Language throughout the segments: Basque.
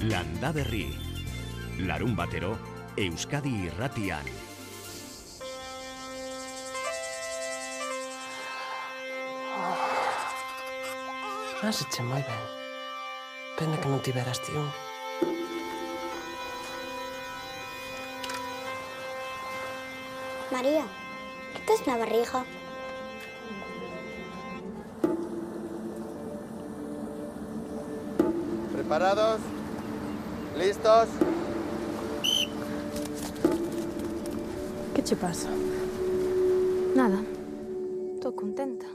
Landa Berri. Larun batero, Euskadi irratian. Ah, se eche moi ben. Pena que non tiveras ti un. María, ¿qué tes na barriga? ¿Preparados? ¿Listos? ¿Qué te pasa? Nada. Tô contenta.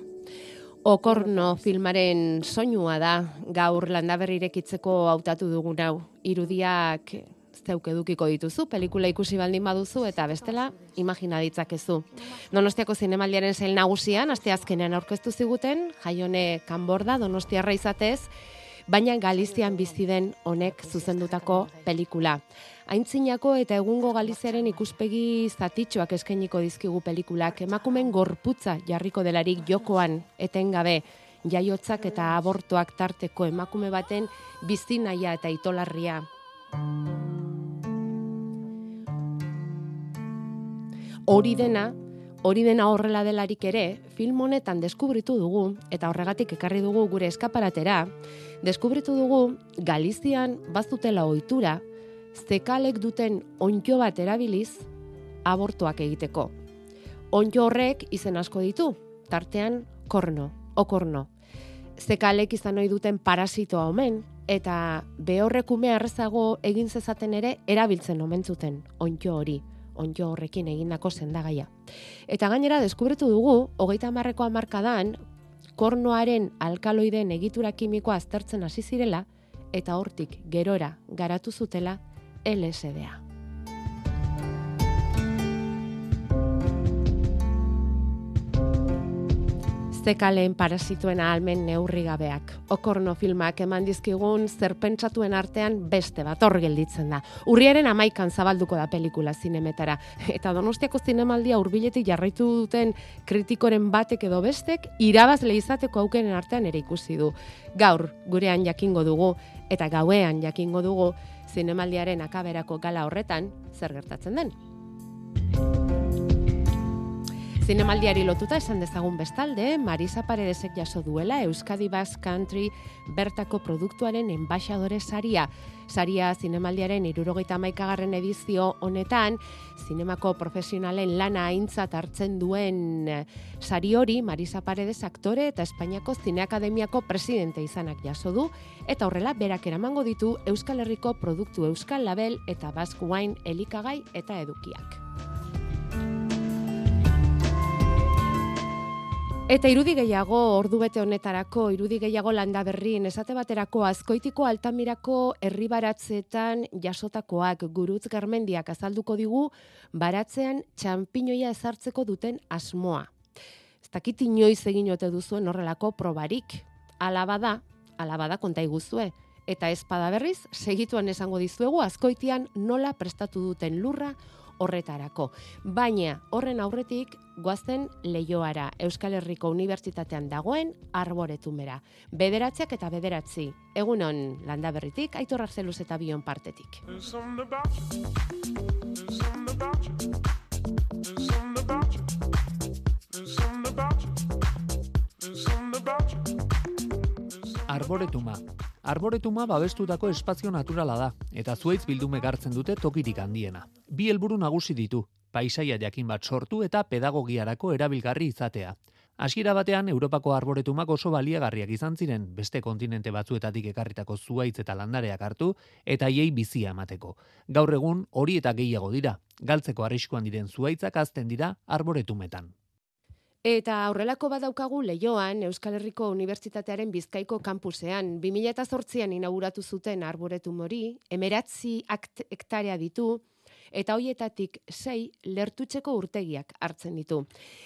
Okorno filmaren soinua da gaur landaberri irekitzeko hautatu dugun hau. Irudiak zeuk edukiko dituzu, pelikula ikusi baldin baduzu eta bestela imagina ditzakezu. Donostiako zinemaldiaren zail nagusian, asteazkenean aurkeztu ziguten, jaione kanborda donostiarra izatez, baina Galizian bizi den honek zuzendutako pelikula. Aintzinako eta egungo Galiziaren ikuspegi zatitxoak eskainiko dizkigu pelikulak, emakumen gorputza jarriko delarik jokoan etengabe, jaiotzak eta abortoak tarteko emakume baten bizi naia eta itolarria. Hori dena, hori dena horrela delarik ere, film honetan deskubritu dugu, eta horregatik ekarri dugu gure eskaparatera, deskubritu dugu Galizian bazutela ohitura, zekalek duten ontjo bat erabiliz, abortuak egiteko. Ontjo horrek izen asko ditu, tartean korno, okorno. Zekalek izan ohi duten parasitoa omen, eta behorrekume arrezago egin zezaten ere erabiltzen omen zuten ontjo hori onjo horrekin egindako sendagaia. Eta gainera deskubritu dugu, hogeita marreko amarkadan, kornoaren alkaloideen egitura kimikoa aztertzen hasi zirela, eta hortik gerora garatu zutela LSDA. Zekaleen parasituen ahalmen neurri gabeak. Okorno filmak eman dizkigun zerpentsatuen artean beste bat hor gelditzen da. Urriaren amaikan zabalduko da pelikula zinemetara. Eta donostiako zinemaldia urbiletik jarraitu duten kritikoren batek edo bestek, irabazle izateko aukeren artean ere ikusi du. Gaur, gurean jakingo dugu, eta gauean jakingo dugu, zinemaldiaren akaberako gala horretan, zer gertatzen den. Zinemaldiari lotuta esan dezagun bestalde, Marisa Paredesek jaso duela Euskadi Basque Country bertako produktuaren enbaixadore saria. Saria zinemaldiaren irurogeita maikagarren edizio honetan, zinemako profesionalen lana aintzat hartzen duen sari hori, Marisa Paredes aktore eta Espainiako Zineakademiako presidente izanak jaso du, eta horrela berak eramango ditu Euskal Herriko produktu Euskal Label eta Basque Wine elikagai eta edukiak. Eta irudi gehiago ordu bete honetarako, irudi gehiago landa berrien, esate baterako azkoitiko altamirako herri baratzeetan jasotakoak gurutz garmendiak azalduko digu baratzean txampiñoia ezartzeko duten asmoa. Ez dakit inoiz egin ote duzuen horrelako probarik. Alabada, alabada konta iguzue. Eta espada berriz, segituan esango dizuegu azkoitian nola prestatu duten lurra horretarako. Baina horren aurretik goazten leioara Euskal Herriko Unibertsitatean dagoen arboretumera. Bederatziak eta bederatzi. Egunon landa berritik, aitor arzeluz eta bion partetik. Arboretuma. Arboretuma babestutako espazio naturala da, eta zuaitz bildume gartzen dute tokirik handiena. Bi helburu nagusi ditu, paisaia jakin bat sortu eta pedagogiarako erabilgarri izatea. Hasiera batean Europako arboretumak oso baliagarriak izan ziren beste kontinente batzuetatik ekarritako zuaitz eta landareak hartu eta hiei bizia emateko. Gaur egun hori eta gehiago dira. Galtzeko arriskuan diren zuaitzak azten dira arboretumetan. Eta aurrelako badaukagu leioan Euskal Herriko Unibertsitatearen Bizkaiko kampusean 2008an inauguratu zuten arboretum hori, emeratzi hektarea ditu, eta hoietatik sei lertutzeko urtegiak hartzen ditu.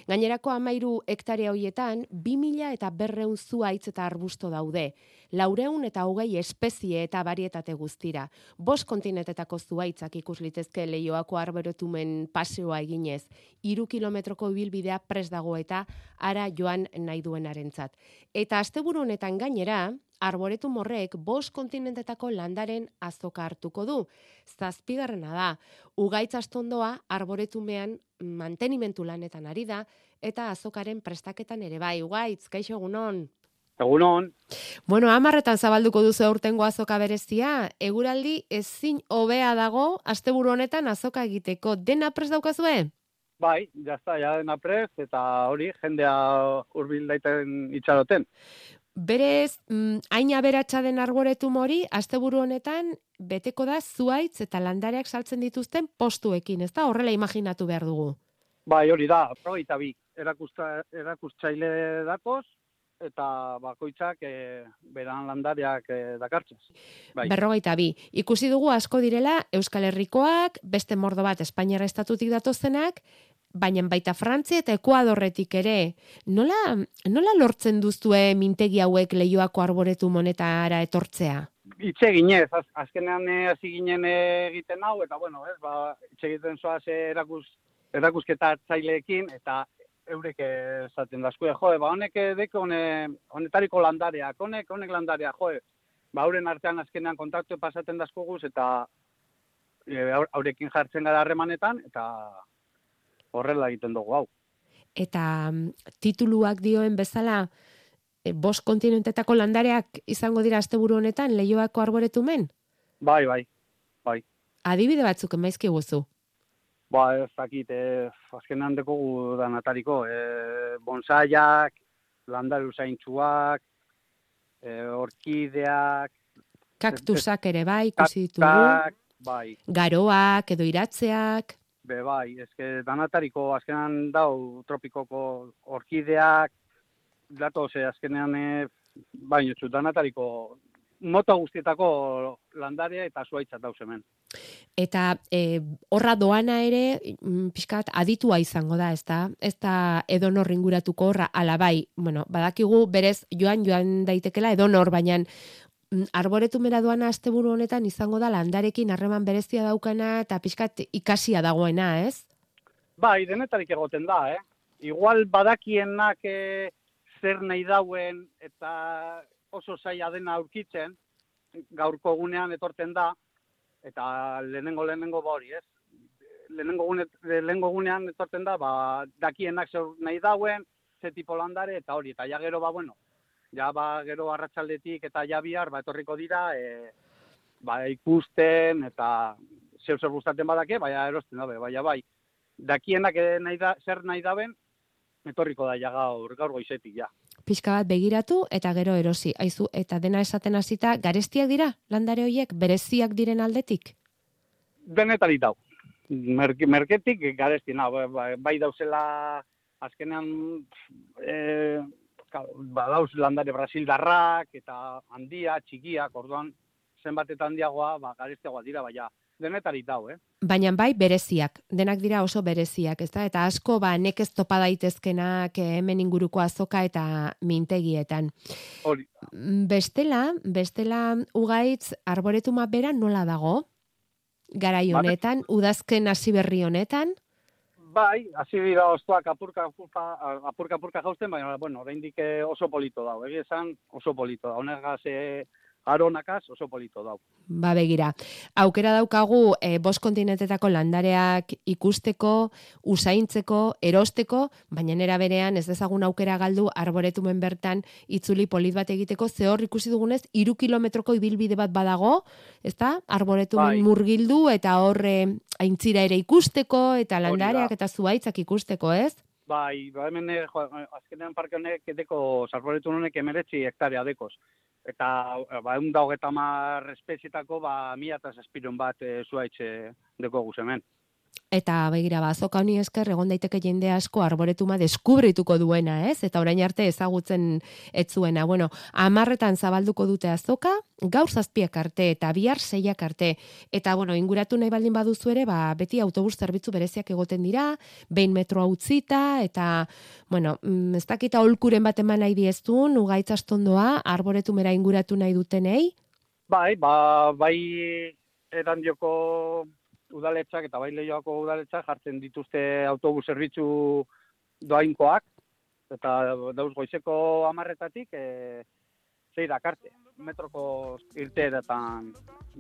Gainerako amairu hektarea hoietan, 2000 eta berreun zuaitz eta arbusto daude. Laureun eta hogei espezie eta barietate guztira. Bos kontinetetako zuaitzak ikus litezke leioako arboretumen paseoa eginez. Iru kilometroko bilbidea pres dago eta ara joan nahi duenarentzat. Eta asteburu honetan gainera, arboretu morrek bost kontinentetako landaren azoka hartuko du. Zazpigarrena da, ugaitz astondoa arboretumean mantenimentu lanetan ari da, eta azokaren prestaketan ere bai. Ugaitz, kaixo egunon? Egunon, Bueno, amarretan zabalduko duzu aurtengo azoka berezia, eguraldi ezin hobea dago asteburu honetan azoka egiteko. Dena prest daukazue? bai, jazta, ja dena prez, eta hori, jendea hurbil daiten itxaroten. Berez, mm, hain aberatsa den arboretum hori, asteburu honetan, beteko da zuaitz eta landareak saltzen dituzten postuekin, ez da? Horrela imaginatu behar dugu. Bai, hori da, progeita bi, erakusta, erakustzaile dakoz, eta bakoitzak e, beran landareak e, dakartzaz. Bai. Berrogeita bi. Ikusi dugu asko direla Euskal Herrikoak, beste mordo bat Espainiara estatutik datozenak, baina baita Frantzia eta Ekuadorretik ere. Nola, nola lortzen duztue mintegi hauek leioako arboretu monetara etortzea? Itxe ginez, az, azkenean eh, hasi ginen eh, egiten hau, eta bueno, ez, ba, itxe egiten zoaz eh, erakus, erakusketa zaileekin, eta eurek esaten dazkue, joe, ba, honek deko hone, honetariko landareak, honek, honek landareak, joe, ba, hauren artean azkenean kontaktu pasaten dazkoguz, eta e, haur- haurekin jartzen gara harremanetan, eta horrela egiten dugu hau. Eta mm, tituluak dioen bezala, e, bost kontinentetako landareak izango dira asteburu honetan leioako arboretumen? Bai, bai, bai. Adibide batzuk emaizki guzu. Ba, ez dakit, e, azkenean dekogu danatariko, e, bonsaiak, landaru zaintxuak, e, orkideak, Kaktusak ere bai, ikusi ditugu. kaktak, bai, Garoak edo iratzeak. Be bai, eske danatariko azkenean dau tropikoko orkideak, datoz, e, azkenean, e, baino txut, danatariko mota guztietako landarea eta zuaitza dauz hemen. Eta e, horra doana ere, mm, pixkat, aditua izango da, ez da? Ez da edonor inguratuko horra, alabai, bueno, badakigu berez joan joan daitekela edonor, baina mm, arboretumera doana asteburu honetan izango da landarekin harreman berezia daukana eta pixkat ikasia dagoena, ez? Bai, denetarik egoten da, eh? Igual badakienak eh, zer nahi dauen eta oso zaila dena aurkitzen, gaurko egunean etorten da, eta lehenengo lehenengo ba hori, ez? Lehenengo, gune, lehenengo egunean etorten da, ba, dakienak zer nahi dauen, ze tipo landare, eta hori, eta ja gero, ba, bueno, ja, ba, gero arratsaldetik eta ja bihar, ba, etorriko dira, e, ba, ikusten, eta zeu zer gustatzen badake, baina erosten dabe, baina bai, dakienak eh, nahi da, zer nahi daben, etorriko da ja gaur, gaur goizetik, ja. Pixka bat begiratu eta gero erosi. Aizu, eta dena esaten hasita garestiak dira landare hoiek bereziak diren aldetik? Denetarik dau. Merke, merketik garestina, bai, bai, bai dauzela azkenean e, badauz landare brasildarrak eta handia, txikiak, orduan zenbat eta handiagoa, ba, garestiagoa dira, baina denetarik dau, eh? Baina bai bereziak, denak dira oso bereziak, ezta? Eta asko ba nekez topa daitezkenak eh, hemen inguruko azoka eta mintegietan. Hori, Bestela, bestela ugaitz arboretuma bera nola dago? Garai honetan, udazken hasi berri honetan, bai, hasi dira oztuak apurka, apurka, apurka, apurka jausten, baina, bueno, oraindik eh, oso polito dau, egia esan oso polito dau, honegaz, eh, aronakaz oso polito dau. ba begira. Aukera daukagu e, bost kontinentetako landareak ikusteko, usaintzeko, erosteko, baina nera berean ez dezagun aukera galdu arboretumen bertan itzuli polit bat egiteko, ze hor ikusi dugunez, iru kilometroko ibilbide bat badago, ezta? Arboretumen Bai. murgildu eta horre aintzira ere ikusteko, eta landareak eta zuaitzak ikusteko, ez? Bai, ba hemen eh, azkenean parke honek deko sarboretu honek emeretzi hektarea dekoz. Eta ba, egun da hogeta mar espezietako ba, mila eta zazpiron bat e, zuaitze deko guz hemen. Eta begira, ba, azoka honi esker egon daiteke jende asko arboretuma deskubrituko duena, ez? Eta orain arte ezagutzen ez zuena. Bueno, amarretan zabalduko dute azoka, gaur zazpiak arte eta bihar seiak arte. Eta, bueno, inguratu nahi baldin baduzu ere, ba, beti autobus zerbitzu bereziak egoten dira, behin metroa utzita, eta, bueno, mm, ez dakita holkuren bat eman nahi dieztun, ugaitz astondoa, arboretumera inguratu nahi dutenei, Bai, ba, bai erandioko udaletzak eta bai lehioako udaletzak jartzen dituzte autobus zerbitzu doainkoak, eta dauz goizeko amarretatik e, zeirak arte. metroko irteeretan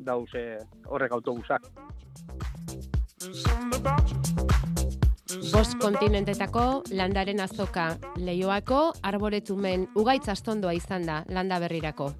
dauze horrek autobusak. Bost kontinentetako landaren azoka leioako arboretumen ugaitz astondoa izan da landa berrirako.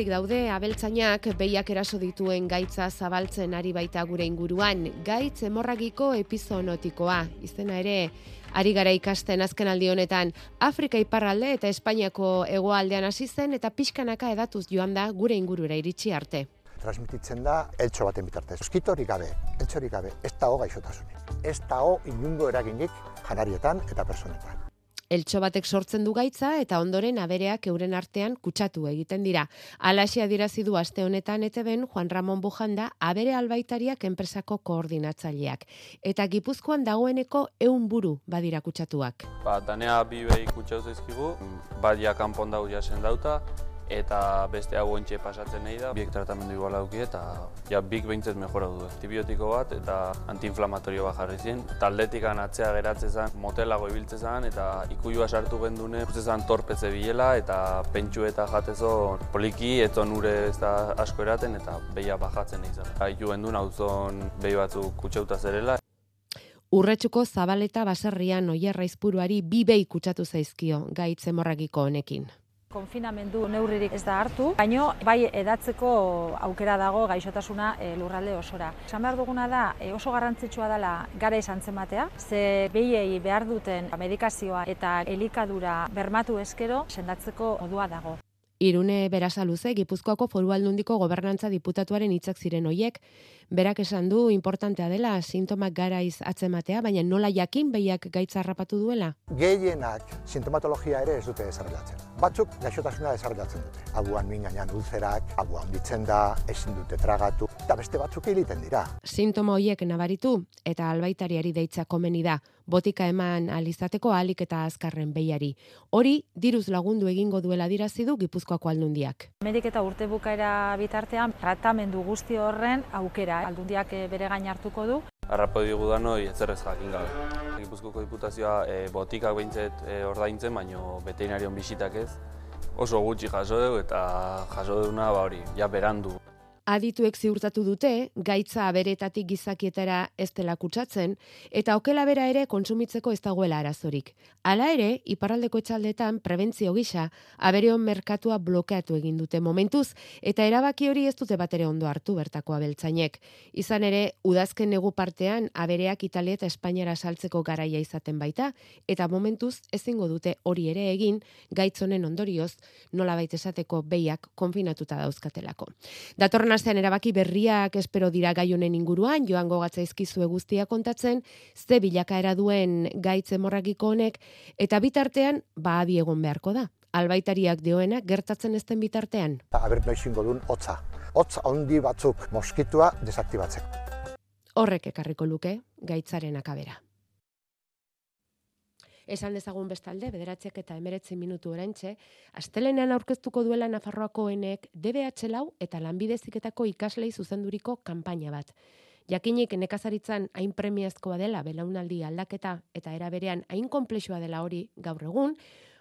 Kezkaturik daude abeltzainak behiak eraso dituen gaitza zabaltzen ari baita gure inguruan. Gaitz hemorragiko epizoonotikoa. Izena ere, ari gara ikasten azken aldi honetan Afrika iparralde eta Espainiako hegoaldean hasi zen eta pixkanaka edatuz joan da gure ingurura iritsi arte. transmititzen da eltxo baten bitartez. Oskitorik gabe, eltxorik gabe, ez dago gaixotasunik. Ez dago inungo eraginik janarietan eta personetan. Eltxo batek sortzen du gaitza eta ondoren abereak euren artean kutsatu egiten dira. Alaxia dirazi du aste honetan eteben Juan Ramon Bujanda abere albaitariak enpresako koordinatzaileak. Eta gipuzkoan dagoeneko eun buru badira kutsatuak. Ba, danea bi behi kutxau zaizkigu, bat ja kanpon dau jasen dauta, eta beste hau ontxe pasatzen nahi da, biek tratamendu igual auki eta ja bik behintzet mejora du. Antibiotiko bat eta antiinflamatorio bat jarri zien. Taldetikan atzea geratzen zen, motelago ibiltzen zen eta ikuilua sartu gendune, uste zen torpetze bilela eta pentsu eta jatezo poliki, eto nure ez da asko eraten eta behia bajatzen nahi zen. Haitu gendun hau zon behi batzuk kutsauta zerela, Urretxuko zabaleta baserrian oierra izpuruari bi behi kutsatu zaizkio gaitz hemorragiko honekin. Konfinamendu neurririk ez da hartu, baino bai edatzeko aukera dago gaixotasuna e, lurralde osora. Esan behar duguna da e, oso garrantzitsua dela gara izan zematea, ze behiei behar duten medikazioa eta elikadura bermatu eskero sendatzeko modua dago. Irune Berasaluze, Gipuzkoako Foru Aldundiko Gobernantza Diputatuaren hitzak ziren hoiek, berak esan du importantea dela sintomak garaiz atzematea, baina nola jakin behiak gaitza harrapatu duela? Gehienak sintomatologia ere ez dute desarrollatzen. Batzuk gaixotasuna desarrollatzen dute. Abuan minganean ulzerak, abua handitzen da, ezin dute tragatu, eta beste batzuk hiliten dira. Sintoma hoiek nabaritu eta albaitariari deitza komeni da, botika eman alizateko alik eta azkarren behiari. Hori, diruz lagundu egingo duela dirazi du Gipuzkoako aldundiak. Medik eta urte bukaera bitartean tratamendu guzti horren aukera aldundiak eh, bere gain hartuko du. Arrapo digu danoi etzerrez jakin gabe. Gipuzkoko diputazioa e, botikak behintzet e, ordaintzen, baino veterinarion bisitak ez. Oso gutxi jaso dugu eta jaso duguna ba hori, ja berandu. Adituek ziurtatu dute, gaitza aberetatik gizakietara ez dela kutsatzen, eta okela bera ere kontsumitzeko ez dagoela arazorik. Hala ere, iparraldeko etxaldetan prebentzio gisa, abereon merkatua blokeatu egin dute momentuz, eta erabaki hori ez dute batere ondo hartu bertako abeltzainek. Izan ere, udazken negu partean, abereak Italia eta Espainiara saltzeko garaia izaten baita, eta momentuz ezingo dute hori ere egin, gaitzonen ondorioz, nola esateko behiak konfinatuta dauzkatelako. Datorren astean erabaki berriak espero dira gai honen inguruan, joango gatzaizkizue guztia kontatzen, ze bilakaera duen gaitz hemorragiko honek, eta bitartean, ba egon beharko da. Albaitariak dioena gertatzen ezten bitartean. Aber noizingo duen hotza. Hotz handi batzuk moskitua desaktibatzeko. Horrek ekarriko luke gaitzaren akabera. Esan dezagun bestalde, bederatziak eta emeretzi minutu oraintxe, astelenean aurkeztuko duela Nafarroako enek DBH lau eta lanbideziketako ikaslei zuzenduriko kanpaina bat. Jakinik nekazaritzan hain premiazkoa dela belaunaldi aldaketa eta eraberean hain konplexua dela hori gaur egun,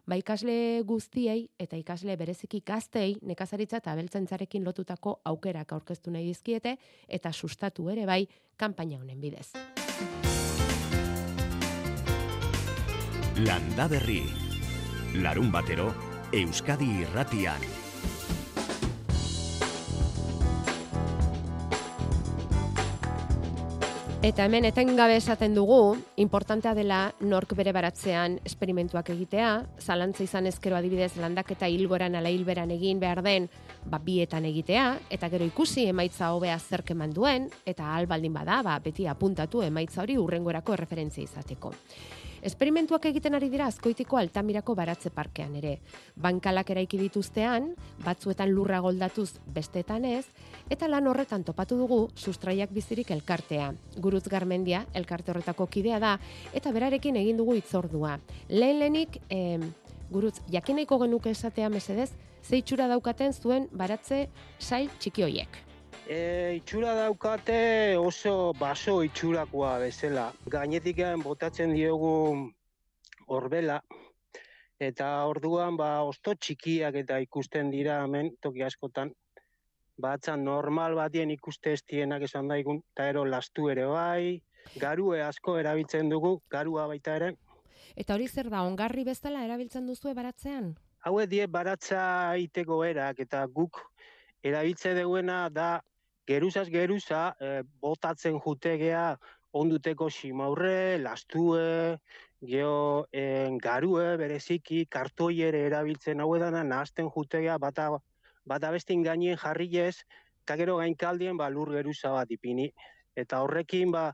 ba ikasle guztiei eta ikasle bereziki gaztei nekazaritza eta abeltzentzarekin lotutako aukerak aurkeztu nahi dizkiete eta sustatu ere bai kanpaina honen bidez. Landa Berri. Larun batero, Euskadi irratian. Eta hemen etengabe esaten dugu, importantea dela nork bere baratzean esperimentuak egitea, zalantza izan ezkero adibidez landaketa hilgoran ala hilberan egin behar den, ba, bietan egitea, eta gero ikusi emaitza hobea zerk eman duen, eta albaldin bada, ba, beti apuntatu emaitza hori urrengorako erreferentzia izateko. Esperimentuak egiten ari dira azkoitiko altamirako baratze parkean ere. Bankalak eraiki dituztean, batzuetan lurra goldatuz bestetan ez, eta lan horretan topatu dugu sustraiak bizirik elkartea. Gurutz Garmendia, elkarte horretako kidea da, eta berarekin egin dugu itzordua. Lehen lehenik, eh, gurutz, jakineiko genuke esatea mesedez, ze itxura daukaten zuen baratze sail txiki hoiek. E, itxura daukate oso baso itxurakoa bezala. Gainetik botatzen diogu horbela, eta orduan ba osto txikiak eta ikusten dira hemen toki askotan. Batzan normal batien ikuste estienak esan daigun, eta ero lastu ere bai, garue asko erabiltzen dugu, garua baita ere. Eta hori zer da, ongarri bezala erabiltzen duzu baratzean? Haue die baratza iteko erak, eta guk erabiltze deuena da geruzaz geruza eh, botatzen jutegea onduteko simaurre, lastue, geho en, garue, bereziki, kartoi ere erabiltzen hau edana, nahazten jutegea bata, bata bestin gainien jarriez, eta gero gainkaldien ba, lur geruza bat ipini. Eta horrekin ba,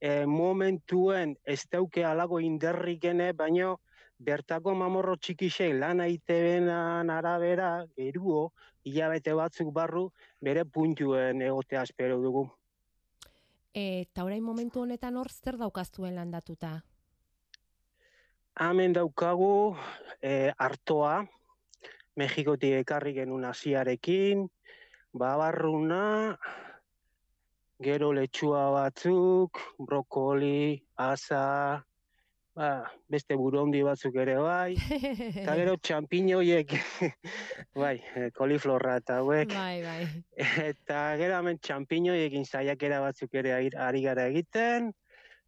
e, momentuen ez alago inderrikene, baino bertako mamorro txikisei lan aitebenan arabera, geruo, hilabete batzuk barru, bere puntuen egotea espero dugu. Eta orain momentu honetan hor zer daukaztuen landatuta? Hemen daukagu e, artoa, Mexikotik ekarri genuen asiarekin, babarruna, gero letxua batzuk, brokoli, asa, ba, beste burondi batzuk ere bai, eta gero txampiñoiek, bai, eh, koliflorra eta hauek. Bai, bai. Eta gero hemen txampiñoiekin zaiakera batzuk ere ari gara egiten,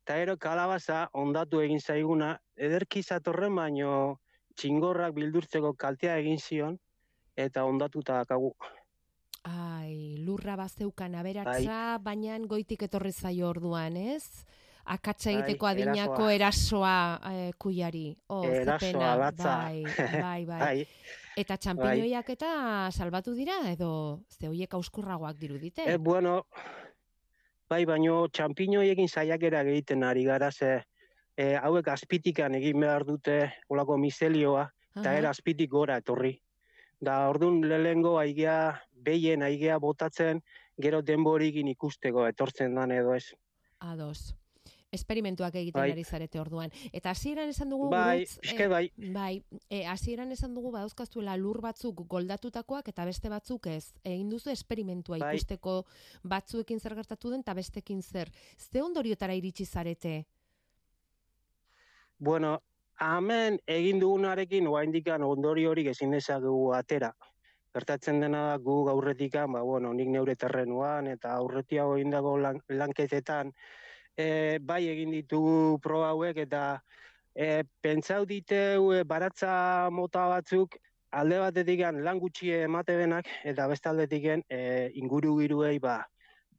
eta gero kalabaza ondatu egin zaiguna, ederki zatorren baino txingorrak bildurtzeko kaltea egin zion, eta ondatuta dakagu. Ai, lurra bazeukan aberatza, bai. baina goitik etorri zaio orduan, ez? Akatsa egiteko bai, adinako erasoa, erasoa eh, kuiari. Oh, erasoa, latza. Bai, bai, bai. bai. Eta txampiñoiak bai. eta salbatu dira, edo ze hoiek auskurragoak dirudite? Eh, bueno, bai, baino txampiñoiekin saiakera egiten ari gara, ze eh, hauek azpitikan egin behar dute olako miselioa, eta era azpitik gora etorri. Da, orduan lehengo aigea, behien aigea botatzen, gero denborikin ikusteko etortzen dan edo ez. Ados esperimentuak egiten bai. ari zarete orduan. Eta hasieran esan dugu bai, gurutz, bai. bai, e, hasieran esan dugu badauzkazuela lur batzuk goldatutakoak eta beste batzuk ez. Egin duzu esperimentua bai. ikusteko batzuekin zer gertatu den eta bestekin zer. Ze ondoriotara iritsi zarete? Bueno, hemen egin dugunarekin oaindikan ondori hori ezin dezakegu atera. Gertatzen dena da gu gaurretikan, ba, bueno, nik neure terrenuan eta aurretiago indago lan, lanketetan, e, bai egin ditugu proba hauek eta e, pentsau diteu e, baratza mota batzuk alde batetik lan gutxi emate benak eta beste aldetik e, inguru giruei ba,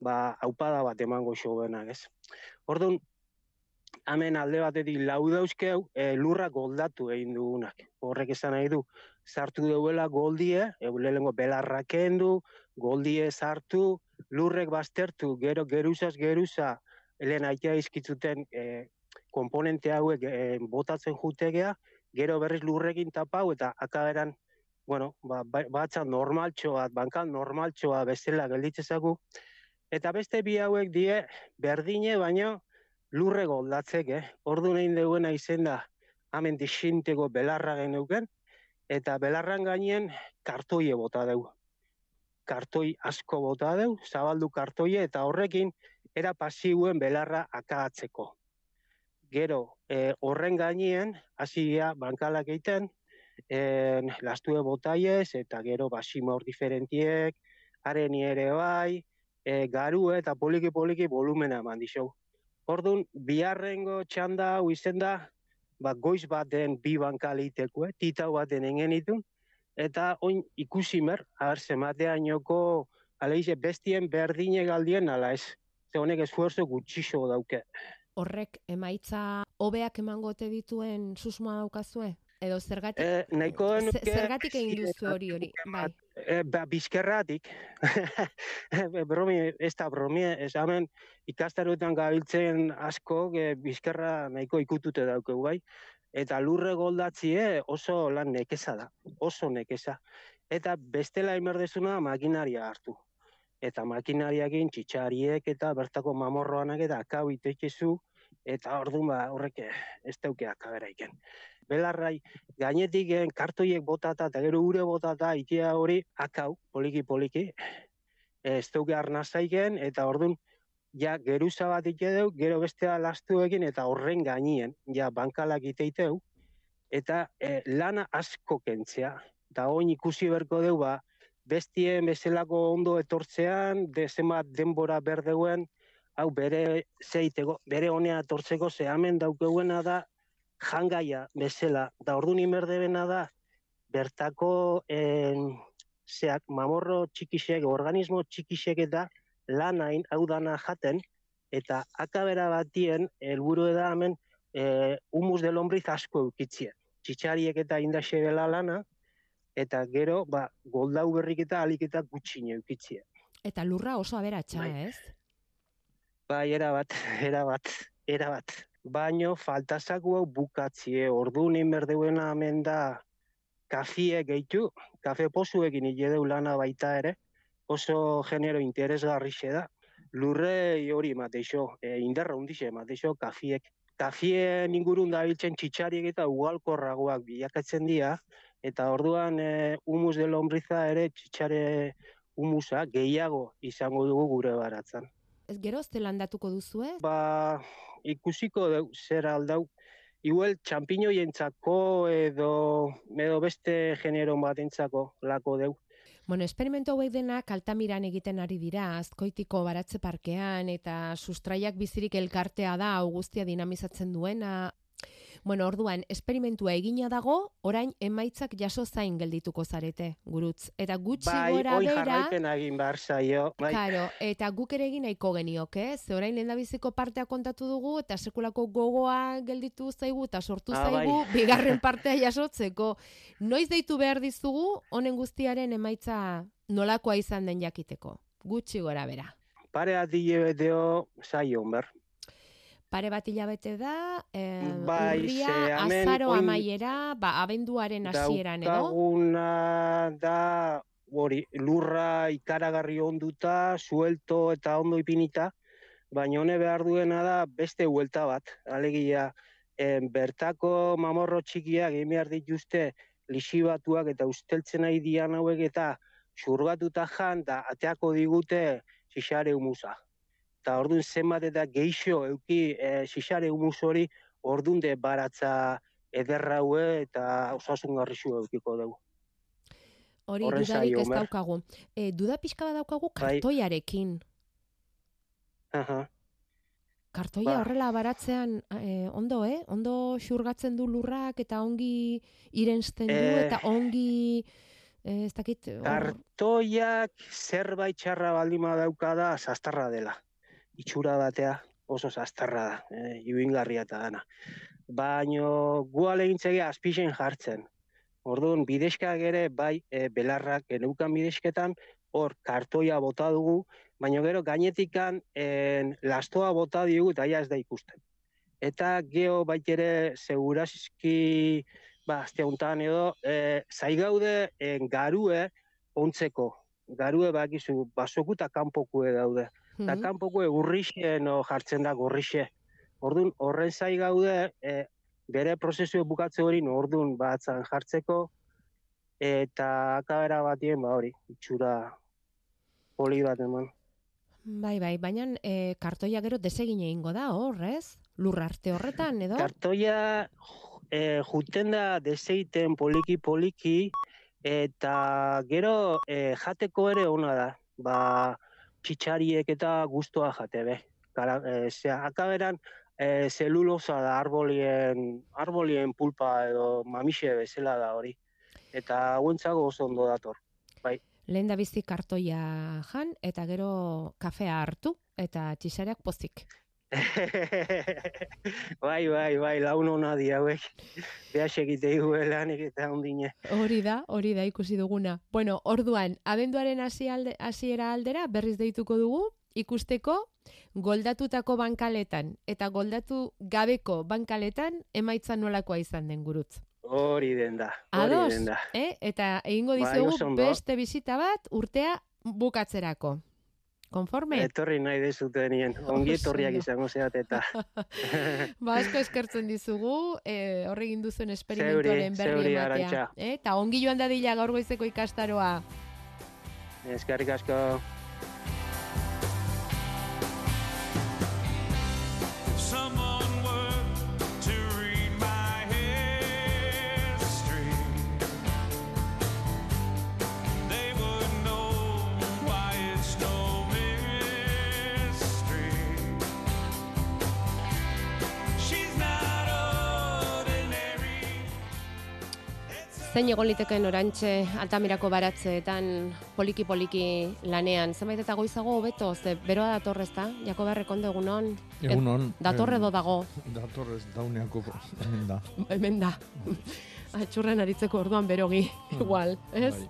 ba aupada bat emango xo benak, ez? Orduan, hemen alde batetik lau dauzkeu e, lurra goldatu egin dugunak. Horrek esan nahi du, sartu duela goldie, eulelengo belarra kendu, goldie sartu, lurrek baztertu, gero geruzaz geruza, helen aitea izkitzuten e, komponente hauek e, botatzen jutegea, gero berriz lurrekin tapau eta akaberan, bueno, ba, ba batza normaltxoa, bankal normaltxoa bezala gelditzezagu, eta beste bi hauek die berdine baino lurre goldatzek, eh? Ordu nahi deuena izen da, hamen disintego belarra geneuken, eta belarran gainen kartoie bota dugu. Kartoi asko bota dugu, zabaldu kartoie, eta horrekin era pasiuen belarra akaatzeko. Gero, e, horren gainien, hasia bankalak egiten, en, lastue botaiez, eta gero basima hor diferentiek, haren ere bai, e, garu eta poliki-poliki volumena eman dixou. Orduan, biharrengo txanda hau izen da, ba, goiz baten bi bankaliteko, eh? titau baten engen itun, eta oin ikusi mer, ahar zematean joko, aleize, bestien berdine galdien ala ez ze honek esfuerzo gutxixo dauke. Horrek emaitza hobeak emango te dituen susmoa daukazue? Edo zergatik, eh, nahiko zergatik egin duzu hori hori? Bai. E, ba, bizkerratik, bromi, ez da bromi, ez hemen ikastaroetan gabiltzen asko e, bizkerra nahiko ikutute daukegu bai, eta lurre goldatzie oso lan nekeza da, oso nekeza. Eta bestela imerdezuna makinaria hartu. Eta makinariakin txitsariek eta bertako mamorroanak eta akau itetxezu, eta orduan ba, horrek ez dauke akaberaiken belarrai gainetik gen kartoiek botata eta gero ure botata itea hori akau poliki poliki ez duke arnazaiken eta ordun ja geruza bat deu, gero bestea lastuekin eta horren gainien ja bankalak iteiteu eta e, lana asko kentzea. Eta oin ikusi berko deu ba bestien bezalako ondo etortzean de zenbat denbora berdeuen hau bere zeitego, bere honea etortzeko ze hemen daukeuena da jangaia bezala, da ordu nimerdebena da, bertako en, zeak mamorro txikisek, organismo txikisek eta lanain hau dana jaten, eta akabera batien, helburu da hemen, e, humus de lombriz asko eukitzien. Txitsariek eta indaxe bela lana, eta gero, ba, goldau berrik eta alik eta gutxine eukitzien. Eta lurra oso aberatsa, bai. ez? Bai, era bat, era bat, era bat baino faltazaku hau bukatzie, ordu nien berdeuena hemen da kafie gehitu, kafe pozuekin hile lana baita ere, oso genero interesgarri da. Lurre hori mateixo, e, indarra hundixe mateixo kafiek. Kafie ingurun da biltzen txitsariek eta ugalkorragoak bilakatzen dira, eta orduan e, humus de lombriza ere txitsare humusa gehiago izango dugu gure baratzen. Ez gero, landatuko duzu, eh? Ba, ikusiko deu, zer aldau, igual txampiñoientzako edo, edo beste genero batentzako lako deu. Bueno, esperimento hauek denak altamiran egiten ari dira, azkoitiko baratze parkean, eta sustraiak bizirik elkartea da, augustia dinamizatzen duena, Bueno, orduan, esperimentua egina dago, orain emaitzak jaso zain geldituko zarete, gurutz. Eta gutxi bai, gora bera... Egin behar zaio. Bai. Claro, eta guk ere egin nahiko geniok, eh? Ze orain lendabiziko partea kontatu dugu, eta sekulako gogoa gelditu zaigu, eta sortu ah, zaigu, bai. bigarren partea jasotzeko. Noiz deitu behar dizugu, honen guztiaren emaitza nolakoa izan den jakiteko. Gutxi gora bera. Pare adile deo zaio, ber pare bat hilabete da, eh, bai, urria, azaro oin, amaiera, ba, abenduaren hasieran edo? Daukaguna da, hori, lurra ikaragarri onduta, suelto eta ondo ipinita, baina hone behar duena da beste huelta bat, alegia, en, bertako mamorro txikiak egin behar dituzte lisibatuak eta usteltzen nahi dian hauek eta xurgatuta jan, da ateako digute xixare humusa eta orduan zenbat eta geixo euki e, xixare humus hori orduan de baratza ederraue eta osasun garrixu eukiko dugu. Hori dudarik ez daukagu. E, duda pixka bat daukagu bai. kartoiarekin. Aha. Kartoia ba. horrela baratzean e, ondo, eh? Ondo xurgatzen du lurrak eta ongi irensten du e... eta ongi ez dakit... Kartoiak zerbait txarra baldima daukada sastarra dela itxura batea oso zastarra da, e, iuingarria eta dana. Baino gu alegintzege azpixen jartzen. Orduan, bidezkak ere, bai, e, belarrak geneukan bidezketan, hor kartoia bota dugu, baina gero gainetikan en, lastoa bota diogu eta ez da ikusten. Eta geho bait ere segurazki, ba, azte honetan edo, e, zai gaude en, garue ontzeko. Garue bakizu, basokuta kanpokue daude eta kanpoko egurrixe no jartzen da gorrixe. Ordun horren zai gaude e, bere prozesu bukatze hori no ordun batzan jartzeko eta akabera batien ba hori itxura poli bat eman. Bai, bai, baina e, kartoia gero desegin egingo da, hor, ez? Lur arte horretan, edo? Kartoia e, juten da deseiten poliki-poliki eta gero e, jateko ere ona da. Ba, txitsariek eta guztua jate be. Gara, e, akaberan e, zelulosa da arbolien, arbolien pulpa edo mamixe bezala da hori. Eta hauentzago oso ondo dator. Bai. Lehen da bizi kartoia jan eta gero kafea hartu eta txisariak pozik. bai, bai, bai, laun hona di hauek. Beas egite lanik eta ondine. Hori da, hori da ikusi duguna. Bueno, orduan, abenduaren hasi alde, hasiera aldera berriz deituko dugu, ikusteko goldatutako bankaletan eta goldatu gabeko bankaletan emaitza nolakoa izan den gurutz. Hori den da, hori den da. eh? Eta egingo Bai, dizugu ondo. beste bisita bat urtea bukatzerako. Konforme? Etorri nahi dezutenien, ongi etorriak izango zeat eta. Ba, asko eskertzen dizugu, eh, horre egin duzuen esperimentuaren berri ematea. Eh? Eta ongi joan dadila gaur goizeko ikastaroa. Eskerrik asko. Zein egon litekeen orantxe altamirako baratzeetan poliki-poliki lanean. Zenbait eta goizago hobeto, ze beroa dator ezta? Jako berrek ondo egunon. Egunon. Dator eh, edo dago. Dator ez dauneako hemen da. Hemen da. Atxurren aritzeko orduan berogi, igual, ez? bai.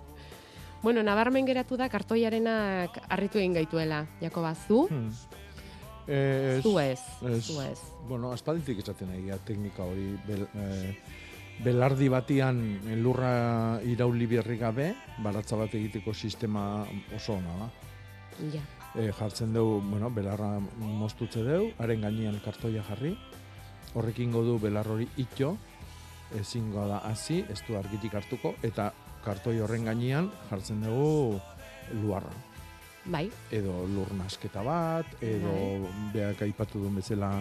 Bueno, nabarmen geratu da kartoiarenak harritu egin gaituela. Jakoba, zu? Hmm. Ez, Zu ez, zu ez. Bueno, aspalditik esaten egia teknika hori bel, eh, belardi batian lurra irauli berri gabe, baratza bat egiteko sistema oso ona da. Ja. E, jartzen dugu, bueno, belarra moztutze dugu, haren gainean kartoia jarri, horrekin du belar hori itxo, ezingo da hasi, ez du argitik hartuko, eta kartoi horren gainean jartzen dugu luarra. Bai. Edo lur nasketa bat, edo beak aipatu duen bezala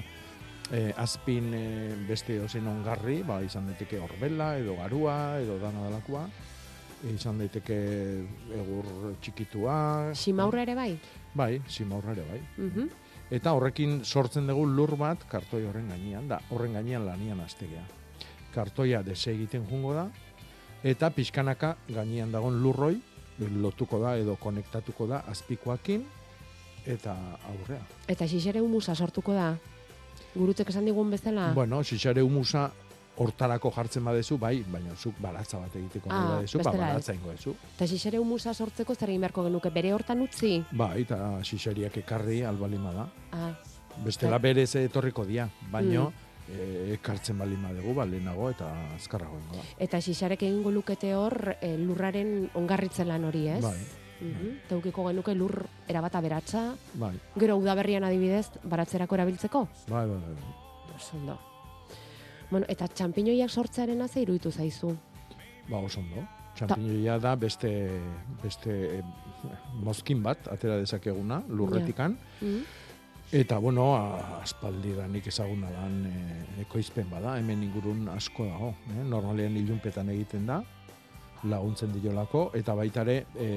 eh, azpin eh, beste ozen ongarri, ba, izan daiteke horbela, edo garua, edo dana dalakoa, izan daiteke egur txikitua. Simaurra ere bai? Bai, simaurra ere bai. Mhm. Eta horrekin sortzen dugu lur bat kartoi horren gainean, da horren gainean lanian astegea. Kartoia dese egiten jungo da, eta pixkanaka gainean dagoen lurroi lotuko da edo konektatuko da azpikoakin eta aurrea. Eta xixere humusa sortuko da. Gurutek esan digun bezala. Bueno, xixare humusa hortarako jartzen badezu, bai, baina zuk balatza bat egiteko Ah, badezu, ba, ez. balatza ingo dezu. Eta xixere humusa sortzeko zer egin beharko genuke bere hortan utzi? Bai, eta xixeriak ekarri albalima da. Ah, Bestela Bai. berez etorriko dia, baino Mm. eh, ekartzen baldin badegu, ba, lehenago eta azkarrago ingo da. eta xixarek egingo lukete hor eh, lurraren ongarritzen lan hori, ez? Bai. Mhm. Teukiko genuke lur erabata beratza, Bai, gero udaberrian adibidez, baratzerako erabiltzeko? bai, bai, bai. Oso ondo. Bueno, eta txampiñoiak sortzearen ze iruditu zaizu? Ba, oso ondo. Txampiñoia da beste, beste eh, mozkin bat, atera dezakeguna, lurretikan. Mhm. Eta, bueno, a- aspaldidanik ezaguna dan e, ekoizpen bada, hemen ingurun asko dago. Eh? Normalean ilunpetan egiten da, laguntzen diolako, eta baitare e,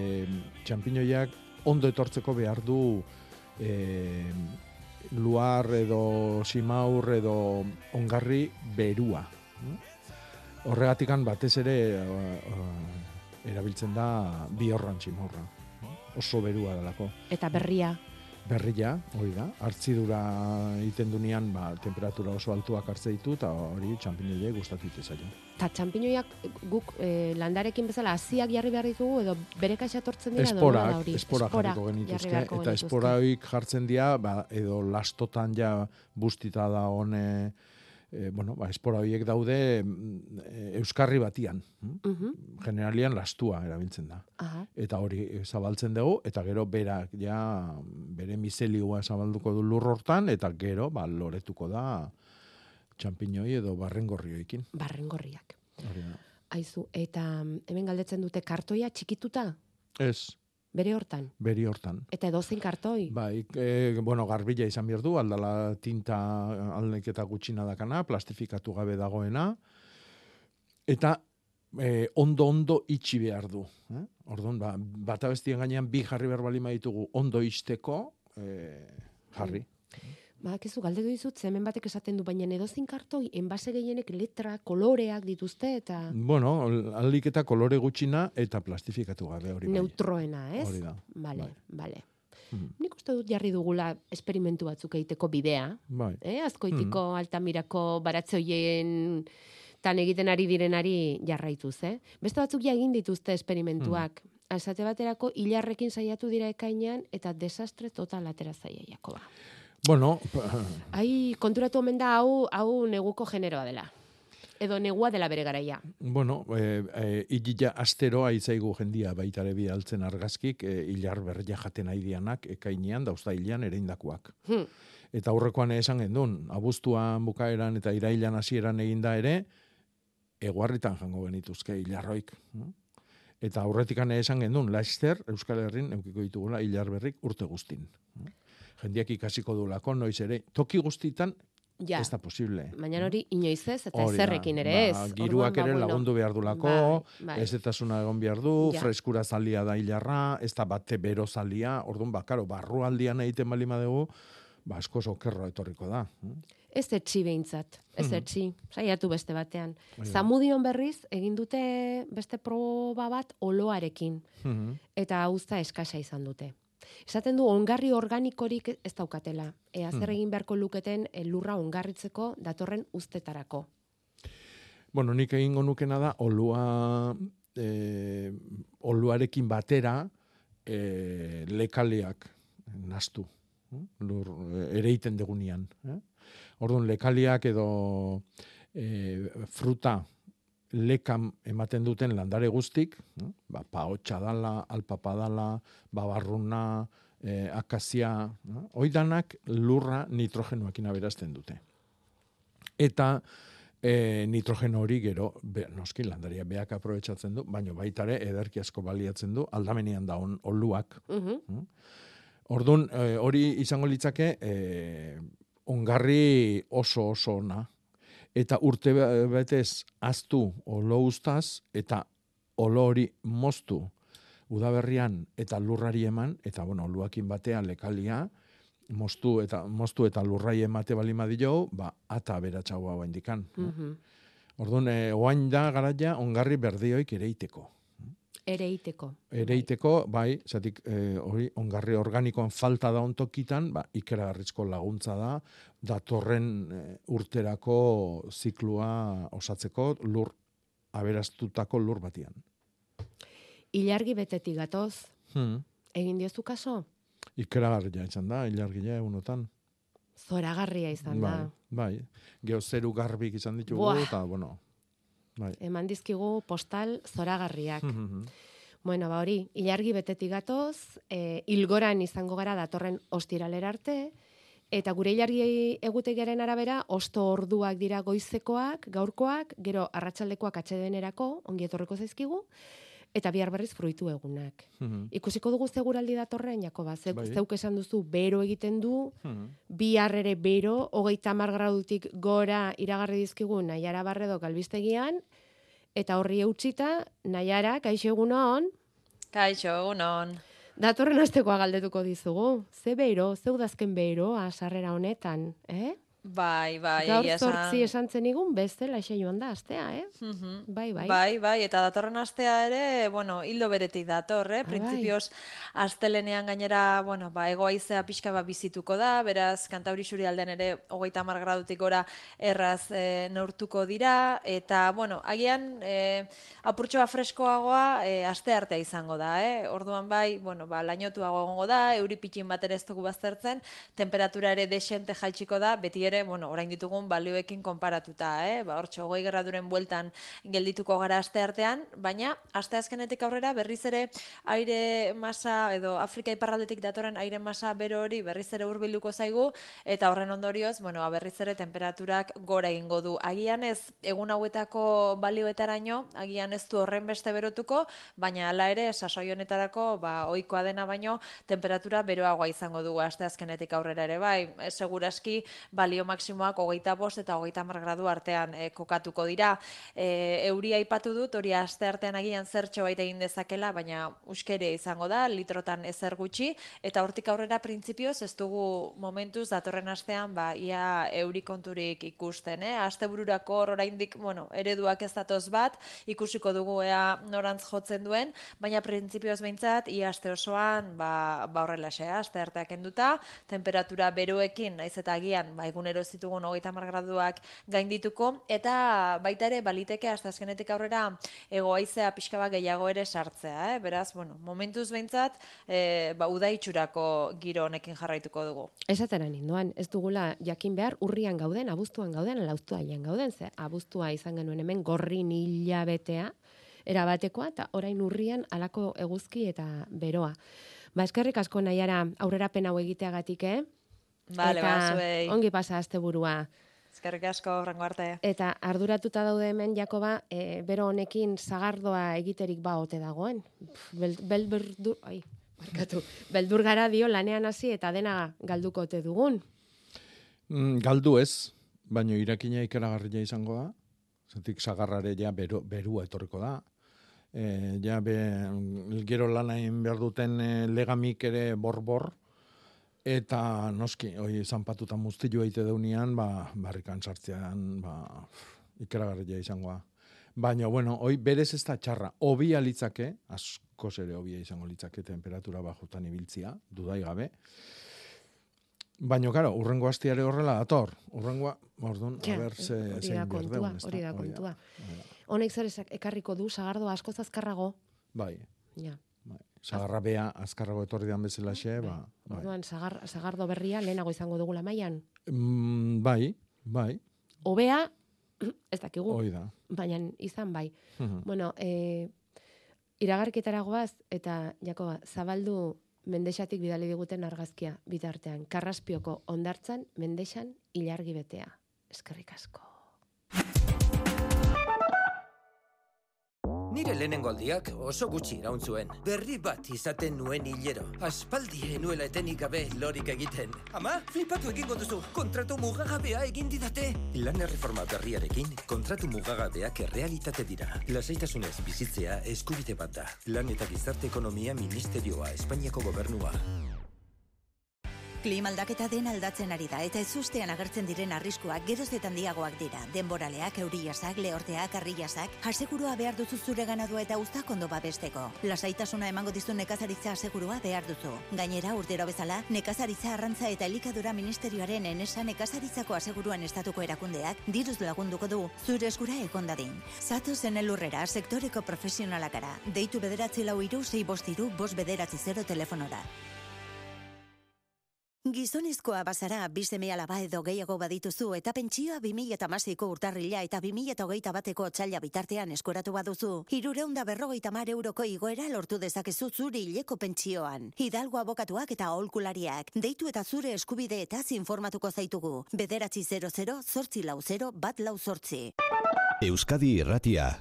txampiñoiak ondo etortzeko behar du e, luar edo simaur edo ongarri berua. Horregatikan batez ere eh, erabiltzen da bihorran simaurra. Oso berua dalako Eta berria. Berria, hori da, hartzidura egiten dunean, ba, temperatura oso altuak hartze ditu, eta hori txampinoiek gustatu ite zaio. Eta txampiñoiak guk eh, landarekin bezala hasiak jarri behar ditugu edo bere kaxa etortzen dira edo nola da Esporak, hori? espora jarriko jarri genituzke, eta genituzke. esporaik jartzen dira, ba, edo lastotan ja bustita da hone, e, bueno, ba, espora horiek daude mm, e, euskarri batian. hm? Mhm. Generalian lastua erabiltzen da. Aha. Eta hori eh, zabaltzen dugu, eta gero berak ja bere mizelioa zabalduko du lur hortan, eta gero ba, loretuko da txampiñoi edo barrengorrioekin. Barrengorriak. Hori da. Aizu, eta mm, hemen galdetzen dute kartoia txikituta Ez, bere hortan. beri hortan. Eta edozein kartoi. Bai, e, bueno, garbila izan behar du, aldala tinta aldeketa gutxina dakana, plastifikatu gabe dagoena, eta e, ondo ondo itxi behar du. Eh? Orduan, ba, bata bestien gainean bi jarri behar bali ditugu ondo izteko e, jarri. Badakizu galdetu dizut, hemen batek esaten du, baina edozein kartoi, enbase gehienek letra, koloreak dituzte eta Bueno, aldiketa kolore gutxina eta plastifikatu gabe hori bai. neutroena, ez? Hori da, Vale, bai. vale. nik uste dut jarri dugula esperimentu batzuk egiteko bidea. Bai. Eh, azkoitiko altamirako baratze hoien tan egiten ari direnari jarraituz, eh? Beste batzuk ja egin dituzte esperimentuak. Esate baterako hilarrekin saiatu dira ekainean eta desastre total atera zaia Jakoba. Bueno, Ai, konturatu omen da hau, hau neguko generoa dela. Edo negua dela bere garaia. bueno, e, e, ilila astero aitzaigu jendia baitare bidaltzen argazkik, e, hilar berria jaten aidianak ekainean dauzta hilan ereindakoak. Hmm. Eta aurrekoan esan gendun, abuztuan bukaeran eta irailan hasieran eginda ere, eguarritan jango genituzke hilarroik. hm? Eta aurretikan esan gendun, Laster, Euskal Herrin, eukiko ditugula hilar berrik urte guztin. Jendiak ikasiko dulako, noiz ere, toki guztitan Ja. ez da posible. Baina hori inoiz ez eta Hori da. ezerrekin ere Ba, ez. Giruak Orduan, ere ba, lagundu behar dulako, Bai, bai. ez etasuna egon behar du, Ja. freskura zalia da hilarra, ez da bate bero zalia, orduan, ba, karo, barru aldian egiten bali badugu, ba, askoz okerro etorriko da. hm? Ez etxi behintzat, ez Mhm. etxi, saiatu beste batean. Bai, bai. Zamudion berriz, egin dute beste proba bat oloarekin, Mhm. eta hauzta eskasa izan dute. Esaten du ongarri organikorik ez daukatela. Ea zer Mhm. egin beharko luketen eh, lurra ongarritzeko datorren ustetarako. Bueno, nik egingo nukena da, olua, e, oluarekin batera, e, lekaliak nastu. hm? Lur, e, ereiten degunian. Eh? Orduan, lekaliak edo e, fruta lekam ematen duten landare guztik, hm? ba, paotxa dala, alpapa dala, babarruna, e, akazia, no? oidanak lurra nitrogenoekin aberazten dute. Eta e, nitrogeno hori gero, be, noski landaria beak aprobetsatzen du, baino baitare ederki asko baliatzen du, aldamenean da on, oluak. Mhm. Orduan, e, hori izango litzake, e, ongarri oso oso ona. Eta urte be- betez aztu olo ustaz, eta olo hori moztu udaberrian eta lurrari eman, eta bueno, oluakin batean lekalia, moztu eta moztu eta lurrai emate balima dio, ba ata beratsagoa oraindikan. Mhm. Orduan, e, oain da garaia ongarri berdioik ereiteko. Ereiteko. Ereiteko, bai, zatik, e, hori, ongarri organikoan falta da ontokitan, ba, ikeragarrizko laguntza da, datorren e, urterako ziklua osatzeko lur, aberastutako lur batian. Ilargi betetik gatoz, Hmm. egin diozu kaso? Ikeragarria izan da, ilargia egunotan. Zoragarria izan bai, da. bai. Geo zeru garbik izan ditugu, Buah. eta, bueno, bai. Eman dizkigu postal zoragarriak. Mhm. Bueno, ba hori, ilargi betetik gatoz, e, ilgoran izango gara datorren ostiralera arte, eta gure ilargi egutegiaren arabera, osto orduak dira goizekoak, gaurkoak, gero arratsaldekoak atsedenerako, ongi etorriko zaizkigu, eta bihar berriz fruitu egunak. Mhm. Ikusiko dugu zeguraldi datorren, Jakoba, ze, Bai. zeuk esan duzu, bero egiten du, Mhm. bihar ere bero, hogeita mar gradutik gora iragarri dizkigu Naiara Barredo galbistegian, eta horri eutxita, Naiara, kaixo egunon, Kaixo, egunon. datorren astekoa galdetuko dizugu. Ze bero, ze udazken beroa sarrera honetan, eh? Bai, bai, Gaur egia zortzi esan zenigun, beste laxe joan da astea, eh? Mhm. Bai, bai. Bai, bai, eta datorren astea ere, bueno, hildo beretik dator, eh? Bai. Printzipioz, astelenean gainera, bueno, ba, egoaizea pixka bat bizituko da, beraz, kantauri aldean ere, hogeita mar gradutik gora erraz e, neurtuko dira, eta, bueno, agian, e, apurtxoa freskoagoa, e, aste artea izango da, eh? Orduan bai, bueno, ba, lainotuago egongo da, euri pitxin bat ere ez dugu baztertzen, temperatura ere desente jaitsiko da, beti ere, bueno, orain ditugun balioekin konparatuta, eh? Ba, hortxo, hogei graduren bueltan geldituko gara aste artean, baina aste azkenetik aurrera berriz ere aire masa edo Afrika iparraldetik datorren aire masa bero hori berriz ere hurbilduko zaigu eta horren ondorioz, bueno, ba, berriz ere temperaturak gora egingo du. Agian ez egun hauetako balioetaraino, agian ez du horren beste berotuko, baina hala ere sasoi honetarako ba ohikoa dena baino temperatura beroagoa izango dugu aste azkenetik aurrera ere bai. Seguraski balio maximoak hogeita bost eta hogeita hamar gradu artean e, kokatuko dira. E, euria aipatu dut, hori aste artean agian zertxo baita egin dezakela, baina uskere izango da, litrotan ezer gutxi, eta hortik aurrera printzipioz ez dugu momentuz datorren astean ba, ia euri konturik ikusten. Eh? Aste bururako oraindik bueno, ereduak ez datoz bat, ikusiko dugu ea norantz jotzen duen, baina printzipioz behintzat, ia aste osoan ba, ba horrela aste arteak enduta, temperatura beroekin, naiz eta agian, ba, egunero ez ditugun hogeita hamar graduak gaindituko, eta baita ere baliteke hasta azkenetik aurrera egoaizea pixka bat gehiago ere sartzea, eh? beraz, bueno, momentuz behintzat, e, ba, uda itxurako giro honekin jarraituko dugu. Esatera ninduan, ez dugula jakin behar urrian gauden, abuztuan gauden, ala uztuaian gauden, ze abuztua izan genuen hemen gorrin hilabetea, erabatekoa, eta orain urrian alako eguzki eta beroa. Ba, eskerrik asko nahiara aurrerapen hau egiteagatik, eh? Bale, eta ba, zuei. ongi pasa asteburua. Eskerrik asko, rango arte. Eta arduratuta daude hemen Jakoba, e, bero honekin zagardoa egiterik ba ote dagoen. Pff, Bel, bel, berdu, ai, barkatu, beldur gara dio lanean hasi eta dena galduko ote dugun. Mm, galdu ez, baino irakina ikaragarria izango da. Zatik sagarrare ja beru, berua etorriko da. E, ja be, gero lanain behar duten e, legamik ere borbor, eta noski, hoi zanpatuta muztilu eite deunian, ba, barrikan sartzean, ba, ikaragarria izango da. Baina, bueno, hoi berez ez da txarra. Obia litzake, askoz ere obia izango litzake temperatura bajutan ibiltzia, dudai gabe. Baina, karo, urrengo astiare horrela dator. Urrengoa, orduan, Ja, a ber, ze, hori da kontua, hori da kontua. Honek zer ekarriko du sagardo askoz azkarrago. Bai, Ja. Sagarra bea azkarrago etorri dan bezalaxe, ba, bai. Orduan sagar, sagardo berria lehenago izango dugula mailan. Mm, bai, bai, Obea, ez dakigu. hoi da. Baina izan bai. Mhm. Bueno, e, iragarketara goaz, eta Jakoba, zabaldu mendexatik bidali diguten argazkia bitartean. Karraspioko ondartzan mendexan ilargi betea. Eskerrik asko. Nire lehenengo aldiak oso gutxi iraun zuen. Berri bat izaten nuen hilero. Aspaldi nuela etenik gabe lorik egiten. Ama, flipatu egingo duzu. Kontratu mugagabea egin didate. Lan erreforma berriarekin, kontratu mugagabeak errealitate dira. Lasaitasunez bizitzea eskubide bat da. Lan eta gizarte ekonomia ministerioa, Espainiako gobernua. Klima aldaketa den aldatzen ari da eta ezustean agertzen diren arriskuak geroz eta handiagoak dira. Denboraleak, euriasak, lehorteak, arriasak, asegurua behar duzu zure ganadua eta uztak ondo babesteko. Lasaitasuna emango dizu nekazaritza asegurua behar duzu. Gainera, urtero bezala, nekazaritza arrantza eta elikadura ministerioaren enesa nekazaritzako aseguruan estatuko erakundeak diruz lagunduko du zure eskura ekondadin. Zatu zen elurrera sektoreko profesionalakara. Deitu bederatzi lau iru, sei bost iru, bost bederatzi zero telefonora. Gizonezkoa bazara, bi seme alaba edo gehiago badituzu eta pentsioa 2008ko urtarrila eta 2008 bateko txaila bitartean eskoratu baduzu. Irureunda berrogeita mar euroko igoera lortu dezakezu zure hileko pentsioan. Hidalgo abokatuak eta aholkulariak. Deitu eta zure eskubideetaz informatuko zaitugu. Bederatzi 00 zortzi lau 0 bat lau zortzi. Euskadi Irratia.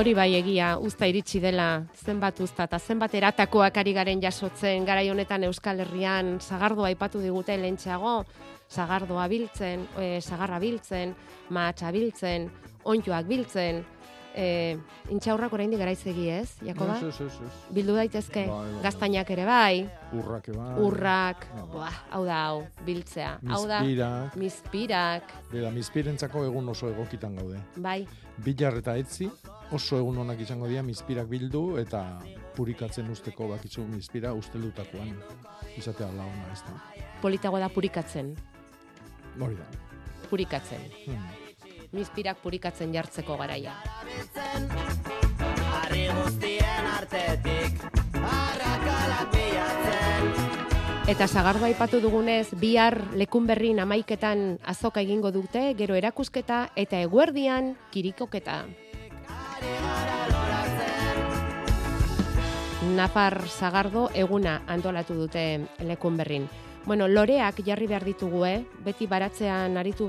Hori bai egia, uzta iritsi dela zenbat uzta eta zenbat eratakoak ari garen jasotzen. Garai honetan Euskal Herrian sagardoa aipatu digute lentxeago, sagardoa biltzen, e, sagarra biltzen, mahatsa biltzen, onjoak biltzen, e, intxaurrak oraindik garaizegi ez, Jakoba? Ez, ez, ez, ez. Bildu daitezke, bai, bai. gaztainak ere bai, Urrak bai. urrak, buah, hau da hau, biltzea. Hau da, Mizpirak. Bera, mizpirentzako egun oso egokitan gaude. bai, Bilar eta etzi, oso egun onak izango dira mizpirak bildu eta purikatzen usteko bakitzu mizpira usteldutakoan. Izatea launa, ez da. politago da purikatzen, Hori da. purikatzen. Hmm. Mizpirak purikatzen jartzeko garaia. Harri guztien artetik Arrakalak bilatzen Eta sagardoa aipatu dugunez, bihar lekun berrin amaiketan azoka egingo dute, gero erakusketa eta eguerdian kirikoketa. Nafar sagardo eguna antolatu dute lekun berrin. Bueno, loreak jarri behar ditugu, eh? Beti baratzean aritu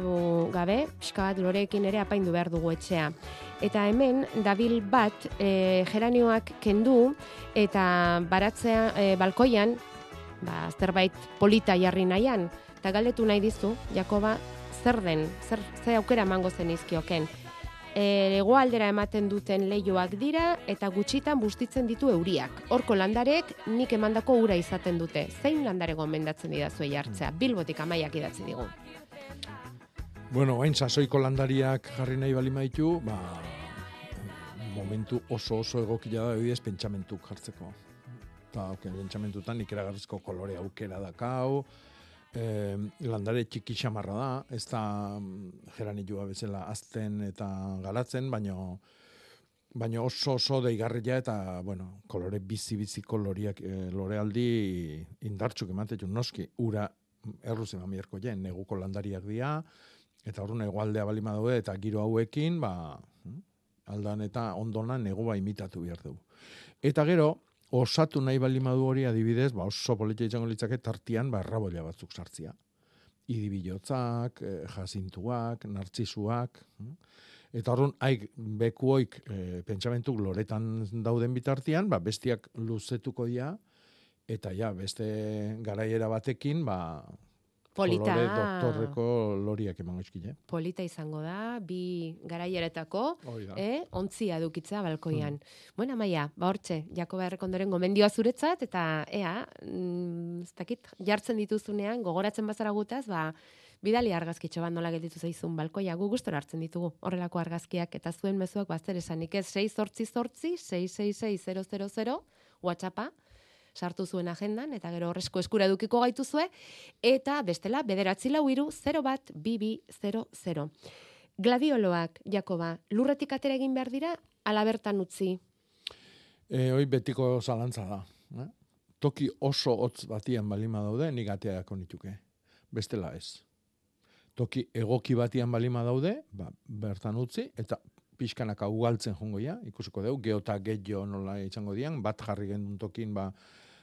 gabe, pixka bat loreekin ere apaindu behar dugu etxea. Eta hemen, dabil bat, e, geranioak kendu, eta baratzea, e, balkoian, ba, zerbait polita jarri nahian, eta galdetu nahi dizu, Jakoba, zer den, zer, zer aukera emango zen izkioken. E, hegoaldera ematen duten leioak dira eta gutxitan bustitzen ditu euriak. Horko landarek nik emandako ura izaten dute. Zein landare gomendatzen didazu jartzea? Bilbotik amaiak idatzi digu. Bueno, hain sasoiko landariak jarri nahi bali maitu, ba, momentu oso oso egokia da bidez pentsamentuk jartzeko. Eta, ok, pentsamentutan ikeragarrizko kolore aukera dakau, eh, landare txiki xamarra da, ez da mm, geranilua bezala azten eta garatzen, baino baino oso oso deigarria eta, bueno, kolore bizi-bizi koloriak, eh, lorealdi indartxuk ematetu noski, ura erruz eman biherko jen, neguko landariak dira, eta horren egualdea balima daude, eta giro hauekin, ba, aldan eta ondona negua imitatu behar dugu. Eta gero, osatu nahi bali madu hori adibidez, ba oso politia izango litzake tartian ba errabolla batzuk sartzia. Idibilotzak, eh, jazintuak, nartzisuak, hm? eta horren haik bekuoik eh, pentsamentuk loretan dauden bitartian, ba bestiak luzetuko dira, eta ja, beste garaiera batekin, ba, Polita. kolore doktorreko loriak emango eskile. Polita izango da, bi garaieretako, da. eh, ontzia edukitza balkoian. Bueno, maia, ba hortxe, Jakoba Errekondoren gomendioa zuretzat, eta ea, mm, ez dakit, jartzen dituzunean, gogoratzen bazara gutaz, ba, bidali argazkitxo bat nola gelditu zaizun balkoia, gu gustora hartzen ditugu horrelako argazkiak, eta zuen mezuak bazter esanik ez 6 sortzi sortzi, 666 WhatsAppa, sartu zuen agendan, eta gero horrezko eskura edukiko gaituzue, eta bestela, bederatzi lau iru, 0 bat, bibi, 0, Gladioloak, Jakoba, lurretik atera egin behar dira, ala bertan utzi. E, hoi betiko zalantza da. Eh? Toki oso hotz batian balima daude, nik ateako nituke. Bestela ez. Toki egoki batian balima daude, ba, bertan utzi, eta pixkanaka ugaltzen jongo ja, ikusiko dugu, geota gehiago nola izango dian, bat jarri gendun tokin, ba,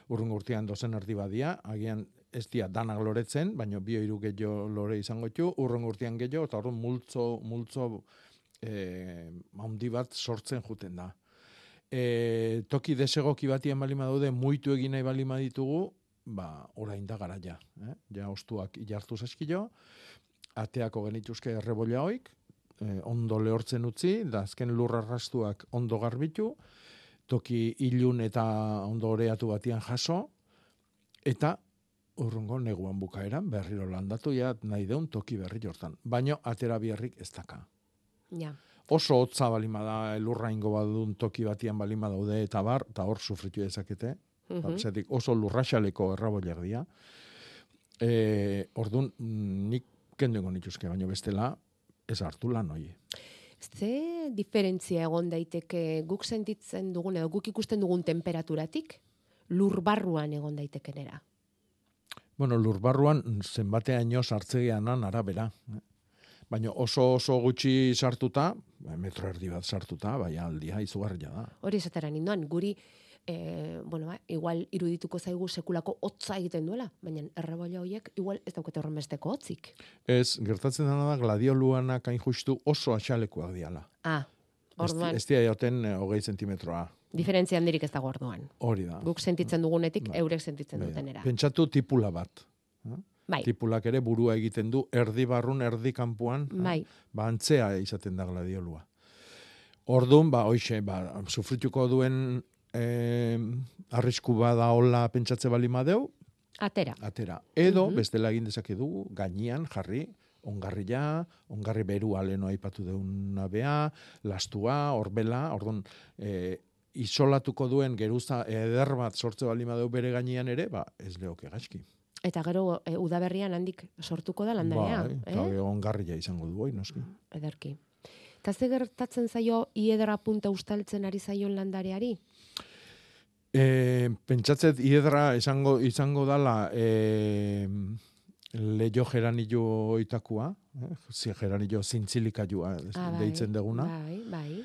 urrungo urtean dozen erdi badia, agian ez dia danak loretzen, baina bio hiru gehiago lore izango ditu, urrungo urtean gehiago, eta horren multzo, multzo eh, handi bat sortzen juten da e, toki desegoki batian balima daude muitu egin nahi balima ditugu, ba, orain da garaia. Eh? Ja, ostuak jartu zaskilo, ateako genituzke errebolla hoik, eh, ondo lehortzen utzi, da azken lurrarrastuak ondo garbitu, toki ilun eta ondo oreatu batian jaso, eta urrungo neguan bukaeran berriro landatu ja nahi deun toki berri jortan. Baino atera biharrik ez daka Ja. oso hotza balima da elurraingo badun toki batian balima daude eta bar, eta hor sufritu dezakete. Mm oso lurraxaleko erraboiak dira. E, ordun nik kenduengo nituzke, baino bestela ez hartu lan hoi. Ze diferentzia egon daiteke guk sentitzen dugun edo guk ikusten dugun temperaturatik lur barruan egon daitekenera. Bueno, lurbarruan zenbateaino sartzeanan arabera. Baina oso oso gutxi sartuta, ba, metro erdi bat sartuta, bai aldia izugarria da. Hori esatera ninduan, guri, e, bueno, ba, igual irudituko zaigu sekulako hotza egiten duela, baina errebolla horiek igual ez daukete horren besteko hotzik. Ez, gertatzen dena da gladioluanak hain justu oso atxalekoak diala. Ah, orduan, Ez dira joten eh, hogei zentimetroa. diferentzia handirik ez dago orduan. Hori da. Guk sentitzen dugunetik, Bai. eurek sentitzen Bai, dutenera. Pentsatu tipula bat. eh? Bai. Tipulak ere burua egiten du erdi barrun, erdi kanpuan. eh? Bai. Ba, antzea izaten da gladiolua. Orduan, ba, hoxe, ba, sufrituko duen eh, arrisku bada hola pentsatze bali madeu, Atera. atera. Edo, Mhm. bestela egin dezake dugu, gainean jarri, ongarria, ongarri berua leno aipatu deuna bea, lastua, orbela, orduan, eh, isolatuko duen geruza eder bat sortze bali madeu bere gainean ere, ba, ez leoke gaizki. Eta gero e, udaberrian handik sortuko da landarea. Bai, eh? eta ongarria izango du, oi, noski. Ederki. Eta ze gertatzen zaio iedra punta ustaltzen ari zaion landareari? E, pentsatzet hiedra izango izango dala e, leio geranillo oitakua, eh? zi geranillo zintzilikaiua Ah, bai, deitzen deguna. Bai, bai.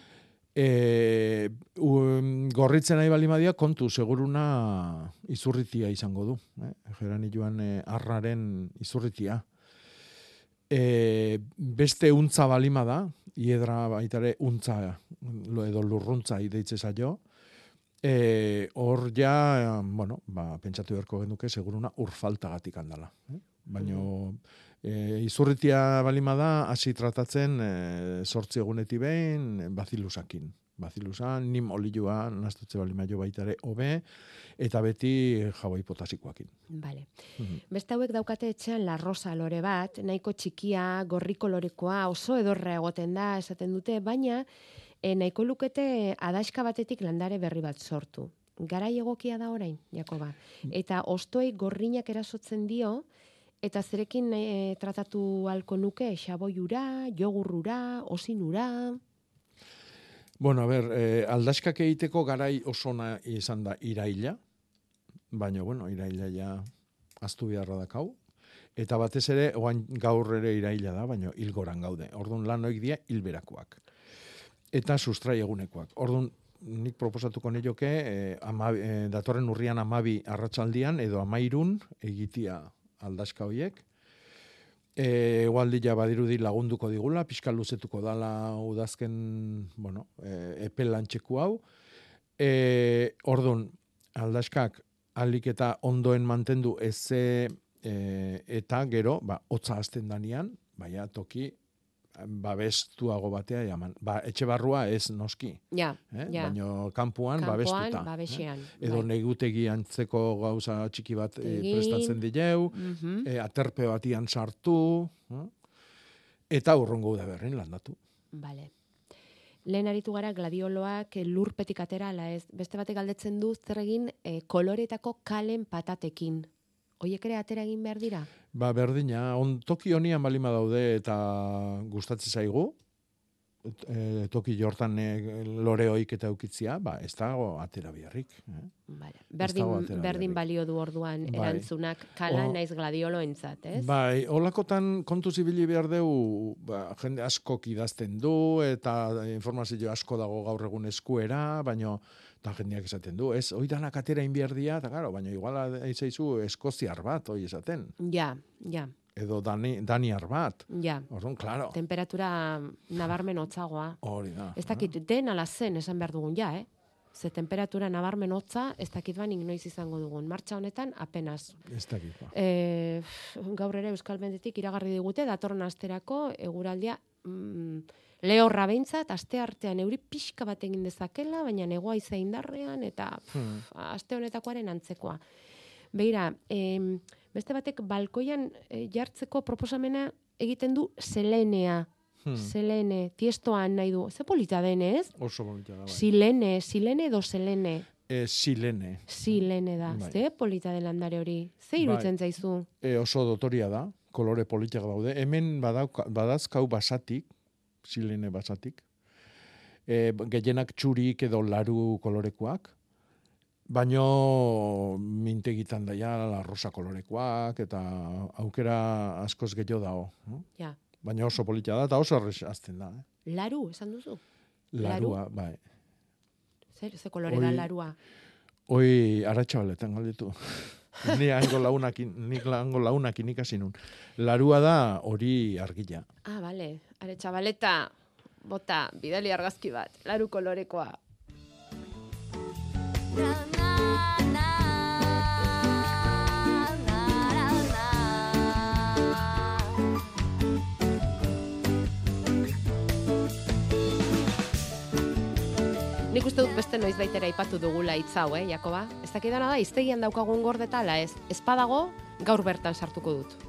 E, u, gorritzen nahi bali madia, kontu, seguruna izurritia izango du. Eh? Geran joan e, arraren izurritia. E, beste untza balima da, hiedra baitare untza lo edo lurruntza ideitze zaio. E, hor ja, bueno, ba, pentsatu beharko genuke, seguruna urfaltagatik handala. Eh? Baino, e, izurritia balima da, hasi tratatzen e, sortzi egunetik behin bazilusakin. Bazilusan, nim olioa, nastutze balima jo baitare hobe, eta beti jaboi potasikoakin. Vale. Beste hauek daukate etxean la rosa lore bat, nahiko txikia, gorri kolorekoa, oso edorra egoten da, esaten dute, baina e, nahiko lukete adaxka batetik landare berri bat sortu. Garai egokia da orain, Jakoba. Eta ostoei gorrinak erasotzen dio, eta zerekin e, tratatu halko nuke xaboiura, jogurrura, osinura... Bueno, a ber, eh, aldaskak egiteko garai osona izan da iraila, baina, bueno, iraila ja aztu beharra dakau. Eta batez ere, oain gaur ere iraila da, baina hilgoran gaude. Orduan lan hoik dia hilberakoak. Eta sustrai egunekoak. Orduan, nik proposatuko nioke, eh, ama, eh, datorren urrian amabi arratsaldian edo amairun egitia aldaska hoiek. E, egualdia badirudi lagunduko digula, pixka luzetuko dala udazken, bueno, e, epe lantxeku hau. E, ordun aldaskak alik eta ondoen mantendu eze e, eta gero, ba, hotza azten danian, baina toki babestuago batea jaman. Ba, etxe barrua ez noski. Ja, Eh? ja. Baina kanpuan, babestuta. babesean, Eh? Edo bai. negutegi antzeko gauza txiki bat Egin. prestatzen dileu, Mhm. eh, aterpe batian sartu, eh? eta urrungo da berrin landatu. Vale. Lehen aritu gara gladioloak lurpetik atera, ala ez. Beste batek galdetzen du zer egin eh, koloretako kalen patatekin. Hoiek ere atera egin behar dira? Ba, berdina, on, toki honian balima daude eta gustatzen zaigu, e, toki jortan e, lore hoik eta eukitzia, ba, ez dago atera biharrik. Eh? Vale. Ez Berdin, berdin balio du orduan Bai. erantzunak kala O- naiz gladioloentzat, ez? Bai, holakotan kontu zibili behar deu, ba, jende askok idazten du, eta informazio asko dago gaur egun eskuera, baino, eta jendeak esaten du, ez, hoi danak atera inbierdia, eta garo, baina igual eizaizu eskoziar bat, hoi esaten, Ja, ja, edo dani, daniar bat. ja. Orduan, claro, Temperatura nabarmen hotzagoa. hori da. Ez dakit, den ala zen esan behar dugun ja, eh? Ze temperatura nabarmen hotza, ez dakit banik noiz izango dugun. Martxa honetan, apenas. Ez dakit, ba. E, gaur ere Euskal Mendetik iragarri digute, datorren asterako eguraldia mm, lehorra behintzat, aste artean euri pixka bat egin dezakela, baina negoa iza indarrean, eta pff, Hmm. aste honetakoaren antzekoa. Beira, em, beste batek balkoian e, jartzeko proposamena egiten du selenea. Hmm. Selene, tiestoan nahi du. Ze polita denez? Oso bonita da, bai. Silene, silene edo selene. E, silene. Silene da. Bai. Ze polita de landare hori. Ze irutzen Bai. zaizu? E, oso dotoria da, kolore politak daude. Hemen badauka, badazkau basatik, silene basatik. E, gehienak txurik edo laru kolorekoak. Baino mintegitan daia la rosa kolorekoak eta aukera askoz gehiago dago. no? Ja. Baina oso polita da eta oso errez azten da. Eh? Laru, esan duzu? Larua, bai. Zer, ze kolore da larua? Hoi arratxabaletan galdetu. ni hango launakin, nik hango launakin ikasi nun. Larua da hori argila. Ah, bale. Are txabaleta, bota, bidali argazki bat. Laru kolorekoa. Nik uste dut beste noiz baitera aipatu dugula hitz hau, eh, Jakoba? Ez dakidana da, iztegian daukagun gordeta, ala ez? Ez badago, gaur bertan sartuko dut.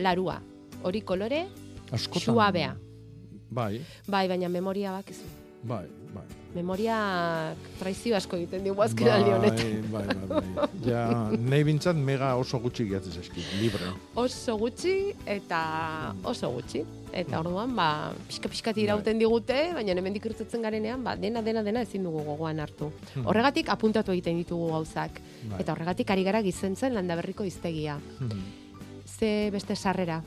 Larua. Hori kolore, Askotan. suabea. Bai, Bai, baina memoria bakizu. bai, bai. Memoria traizio asko egiten digu azkenaldi honetan. Bai, bai, bai, bai. Ja, nahi bintzat mega oso gutxi gehatzen zaizkit, libre. Oso gutxi eta oso gutxi. Eta orduan, ba, pixka-pixkat Bai. irauten digute, baina hemendik irtetzen garenean, ba, dena, dena, dena ezin dugu gogoan hartu. Hmm. Horregatik apuntatu egiten ditugu gauzak. Bai. Eta horregatik ari gara gizentzen landaberriko iztegia. Ze beste sarrera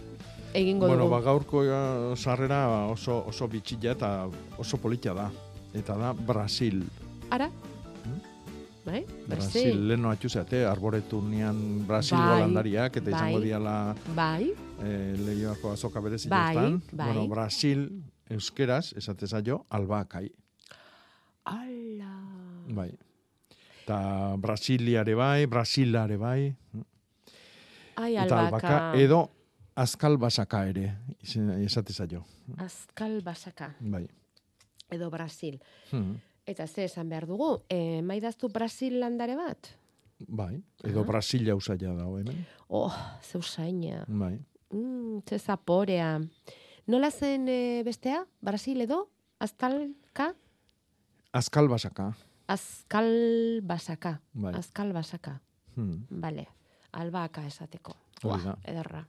egingo Bueno, dugu. ba, gaurko ja, sarrera oso, oso bitxila eta oso polita da. eta da Brasil. Ara? Bai, Brasil, Brasil. leno atxuzeate, arboreturnian Brasilgo Bai, landariak, eta izango bai, diala Bai, eh, lehioako azoka berezi Bai, jostan. bai. Bueno, Brasil, euskeraz, esate zaio, albakai. ala. Bai. Eta Brasiliare bai, Brasilare bai. Ai, Eta albaka. edo azkal basaka ere, esate zaio. Azkal basaka. Bai. Edo Brasil. Hmm. Eta ze esan behar dugu, e, maidaztu Brasil landare bat? Bai, edo Aha. Brasilia usaila dago hemen. Oh, ze usaina. Bai. Mm, ze zaporea. Nola zen e, bestea? Brasil edo? Aztalka? Azkal basaka. Azkal basaka. Bai. Azkal basaka. Hmm. Bale. Albaka esateko. Hori Buah, da. ederra.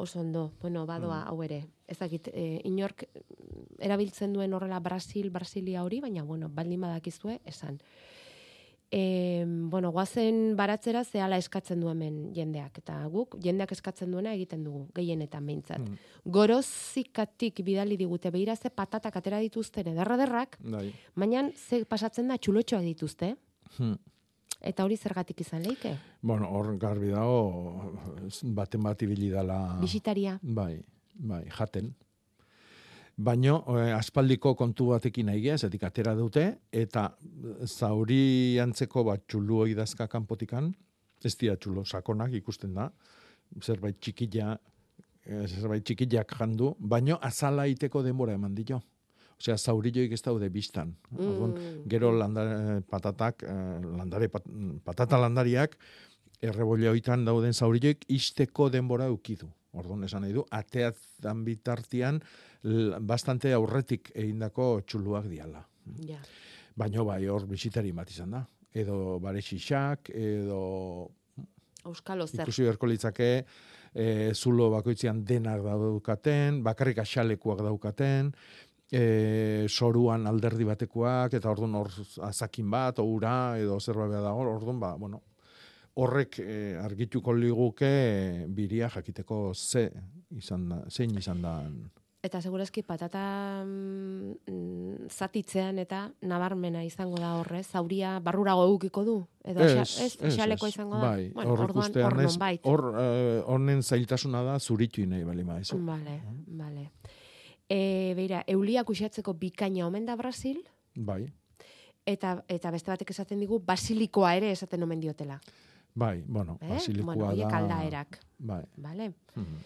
Oso ondo, bueno, badoa Mm. hau ere. Ez dakit, e, inork mm, erabiltzen duen horrela Brasil, Brasilia hori, baina, bueno, baldin badakizue, esan. E, bueno, guazen baratzera zehala eskatzen du hemen jendeak. Eta guk, jendeak eskatzen duena egiten dugu, gehienetan behintzat. Mm. Gorozikatik bidali digute, behira ze patatak atera dituzten ederra-derrak, Bai. baina ze pasatzen da txulotxoak dituzte. Hmm. Eta hori zergatik izan leike? Bueno, hor garbi dago, baten bat ibili dala... Bisitaria. Bai, bai, jaten. Baino, eh, aspaldiko kontu batekin nahi zetik atera dute, eta zauri antzeko bat txulu hoi dazka kanpotikan, ez dira txulo sakonak ikusten da, zerbait txikilla, eh, zerbait txikillak jandu, baino azala iteko denbora eman dio. Osea, zaurilloik ez daude biztan. Orduan, Mm. Gero landare, patatak, eh, landare, pat, patata landariak, errebolla hoitan dauden zaurilloik isteko denbora ukidu. Orduan, esan nahi du, ateatzen bitartian, bastante aurretik egindako txuluak diala. Ja. Baino bai, hor bisitari bat izan da. Edo bare xixak, edo Euskalo zer. ikusi beharko litzake, e, zulo bakoitzean denak daukaten, bakarrik axalekuak daukaten, e, soruan alderdi batekoak, eta orduan hor azakin bat, ura, edo zerbait dago, orduan, ba, bueno, horrek e, argituko liguke biria jakiteko ze izan da, zein izan da. Eta segurazki patata mm, zatitzean eta nabarmena izango da horre, zauria barrurago eukiko du? Edo ez, ez, xalekoa izango da? Bai, bueno, hor orduan, hor ez, hor, honen zailtasuna da zuritu nahi bali maizu. Vale, vale. E, beira, euliak usatzeko bikaina omen da Brasil, Bai, eta, eta beste batek esaten digu basilikoa ere esaten omen diotela. bai, bueno, Eh? basilikoa Bueno, da. aldaerak. Bai. Vale? Mhm.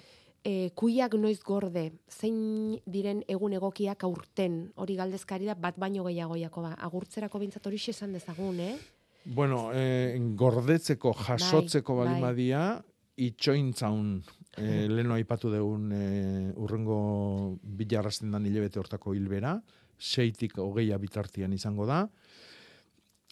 E, kuiak noiz gorde, zein diren egun egokiak aurten, hori galdezkari da, bat baino gehiago Jakoba. Agurtzerako bintzat hori esan dezagun, eh? Bueno, eh, gordetzeko, jasotzeko Bai, bali bai. itxointzaun, eh, leno aipatu dugun eh, urrengo bilarrasten dan hilabete hortako hilbera, seitik hogeia bitartian izango da,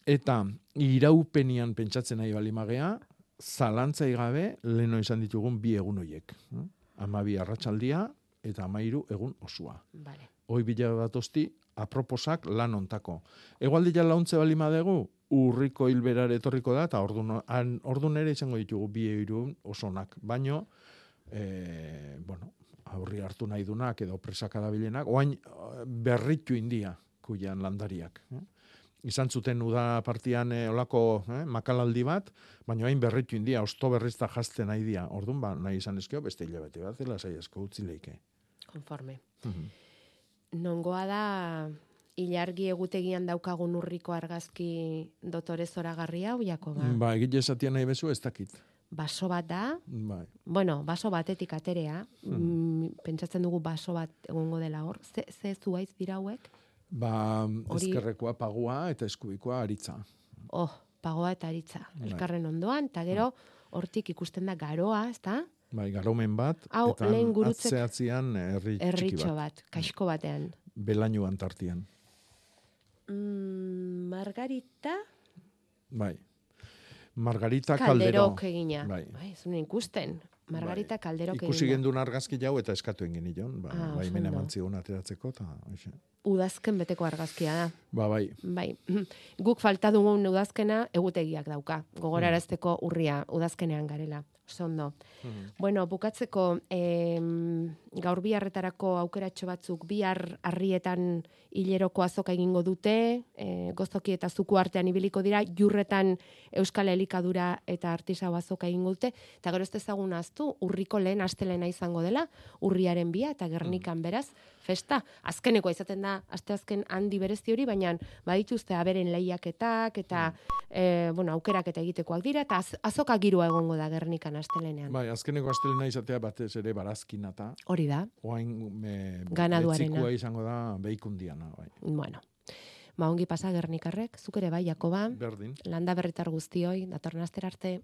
eta iraupenian pentsatzen nahi bali magea, zalantzai gabe leno izan ditugun bi egun hoiek. eh? Amabi arratsaldia eta amairu egun osua. Vale. Hoi bila datosti, aproposak lan ontako. Egualdia launtze bali madegu, urriko hilberare etorriko da, eta ordun, han, ordun ere izango ditugu bi eirun osonak. Baino, e, bueno, aurri hartu nahi dunak edo presaka dabilenak, oain eh, berritu india kuian landariak. Eh? Izan zuten uda partian eh, olako eh, makalaldi bat, baina hain berritu india, osto berrizta jazten nahi dia. Ordun ba, nahi izan ezkeo, beste hilabete bat, zela asko utzi leike. Konforme. Mhm. Nongoa da ilargi egutegian daukagun urriko argazki dotore zoragarri hau, Jakoba? Ba, egile esatia nahi bezu, ez dakit. Baso bat da, Bai. bueno, baso batetik aterea, Hmm. mm, pentsatzen dugu baso bat egongo dela hor. Ze, ze zuaiz dira hauek? Ba, Hori- ezkerrekoa pagua eta eskubikoa aritza. Oh, pagoa eta aritza. Bai. Elkarren ondoan, eta gero, hortik ikusten da garoa, ezta? Bai, garomen bat, Hau, eta lehen gurutzek- atzeatzean herri txiki Erritxo bat. bat, kaixko batean. Belainuan tartian. Mm, Margarita Bai. Margarita Kaldero. Kalderok egina. Bai. Bai, ez nuen ikusten. Margarita Kalderok Ikusi egina. gendun argazki jau eta eskatuen genion. Ba, Ah, bai, mena ondo. eman zigun ateratzeko. Ta. Udazken beteko argazkia da. ba, bai. Bai, guk falta dugun udazkena egutegiak dauka. Gogorarazteko urria udazkenean garela. Sondo. Bueno, bukatzeko, em, gaur biharretarako aukeratxo batzuk bihar harrietan hileroko azoka egingo dute, e, gozoki eta zuku artean ibiliko dira, jurretan euskal elikadura eta artisau azoka egingo dute, eta gero ez dezagun aztu, urriko lehen astelena izango dela, urriaren bia eta gernikan beraz, festa, azkeneko izaten da, asteazken handi berezi hori, baina badituzte aberen lehiaketak eta e, bueno, aukerak eta egitekoak dira, eta az, azoka girua egongo da gernikan astelenean. Bai, azkeneko astelena izatea batez ere barazkinata. Hori da. Oain me, Ganaduarena. izango da beikundiana, bai. Bueno, ba ongi pasa gernikarrek, zuk ere bai, Jakoba, Berdin. landa berritar guztioi, datorren arte.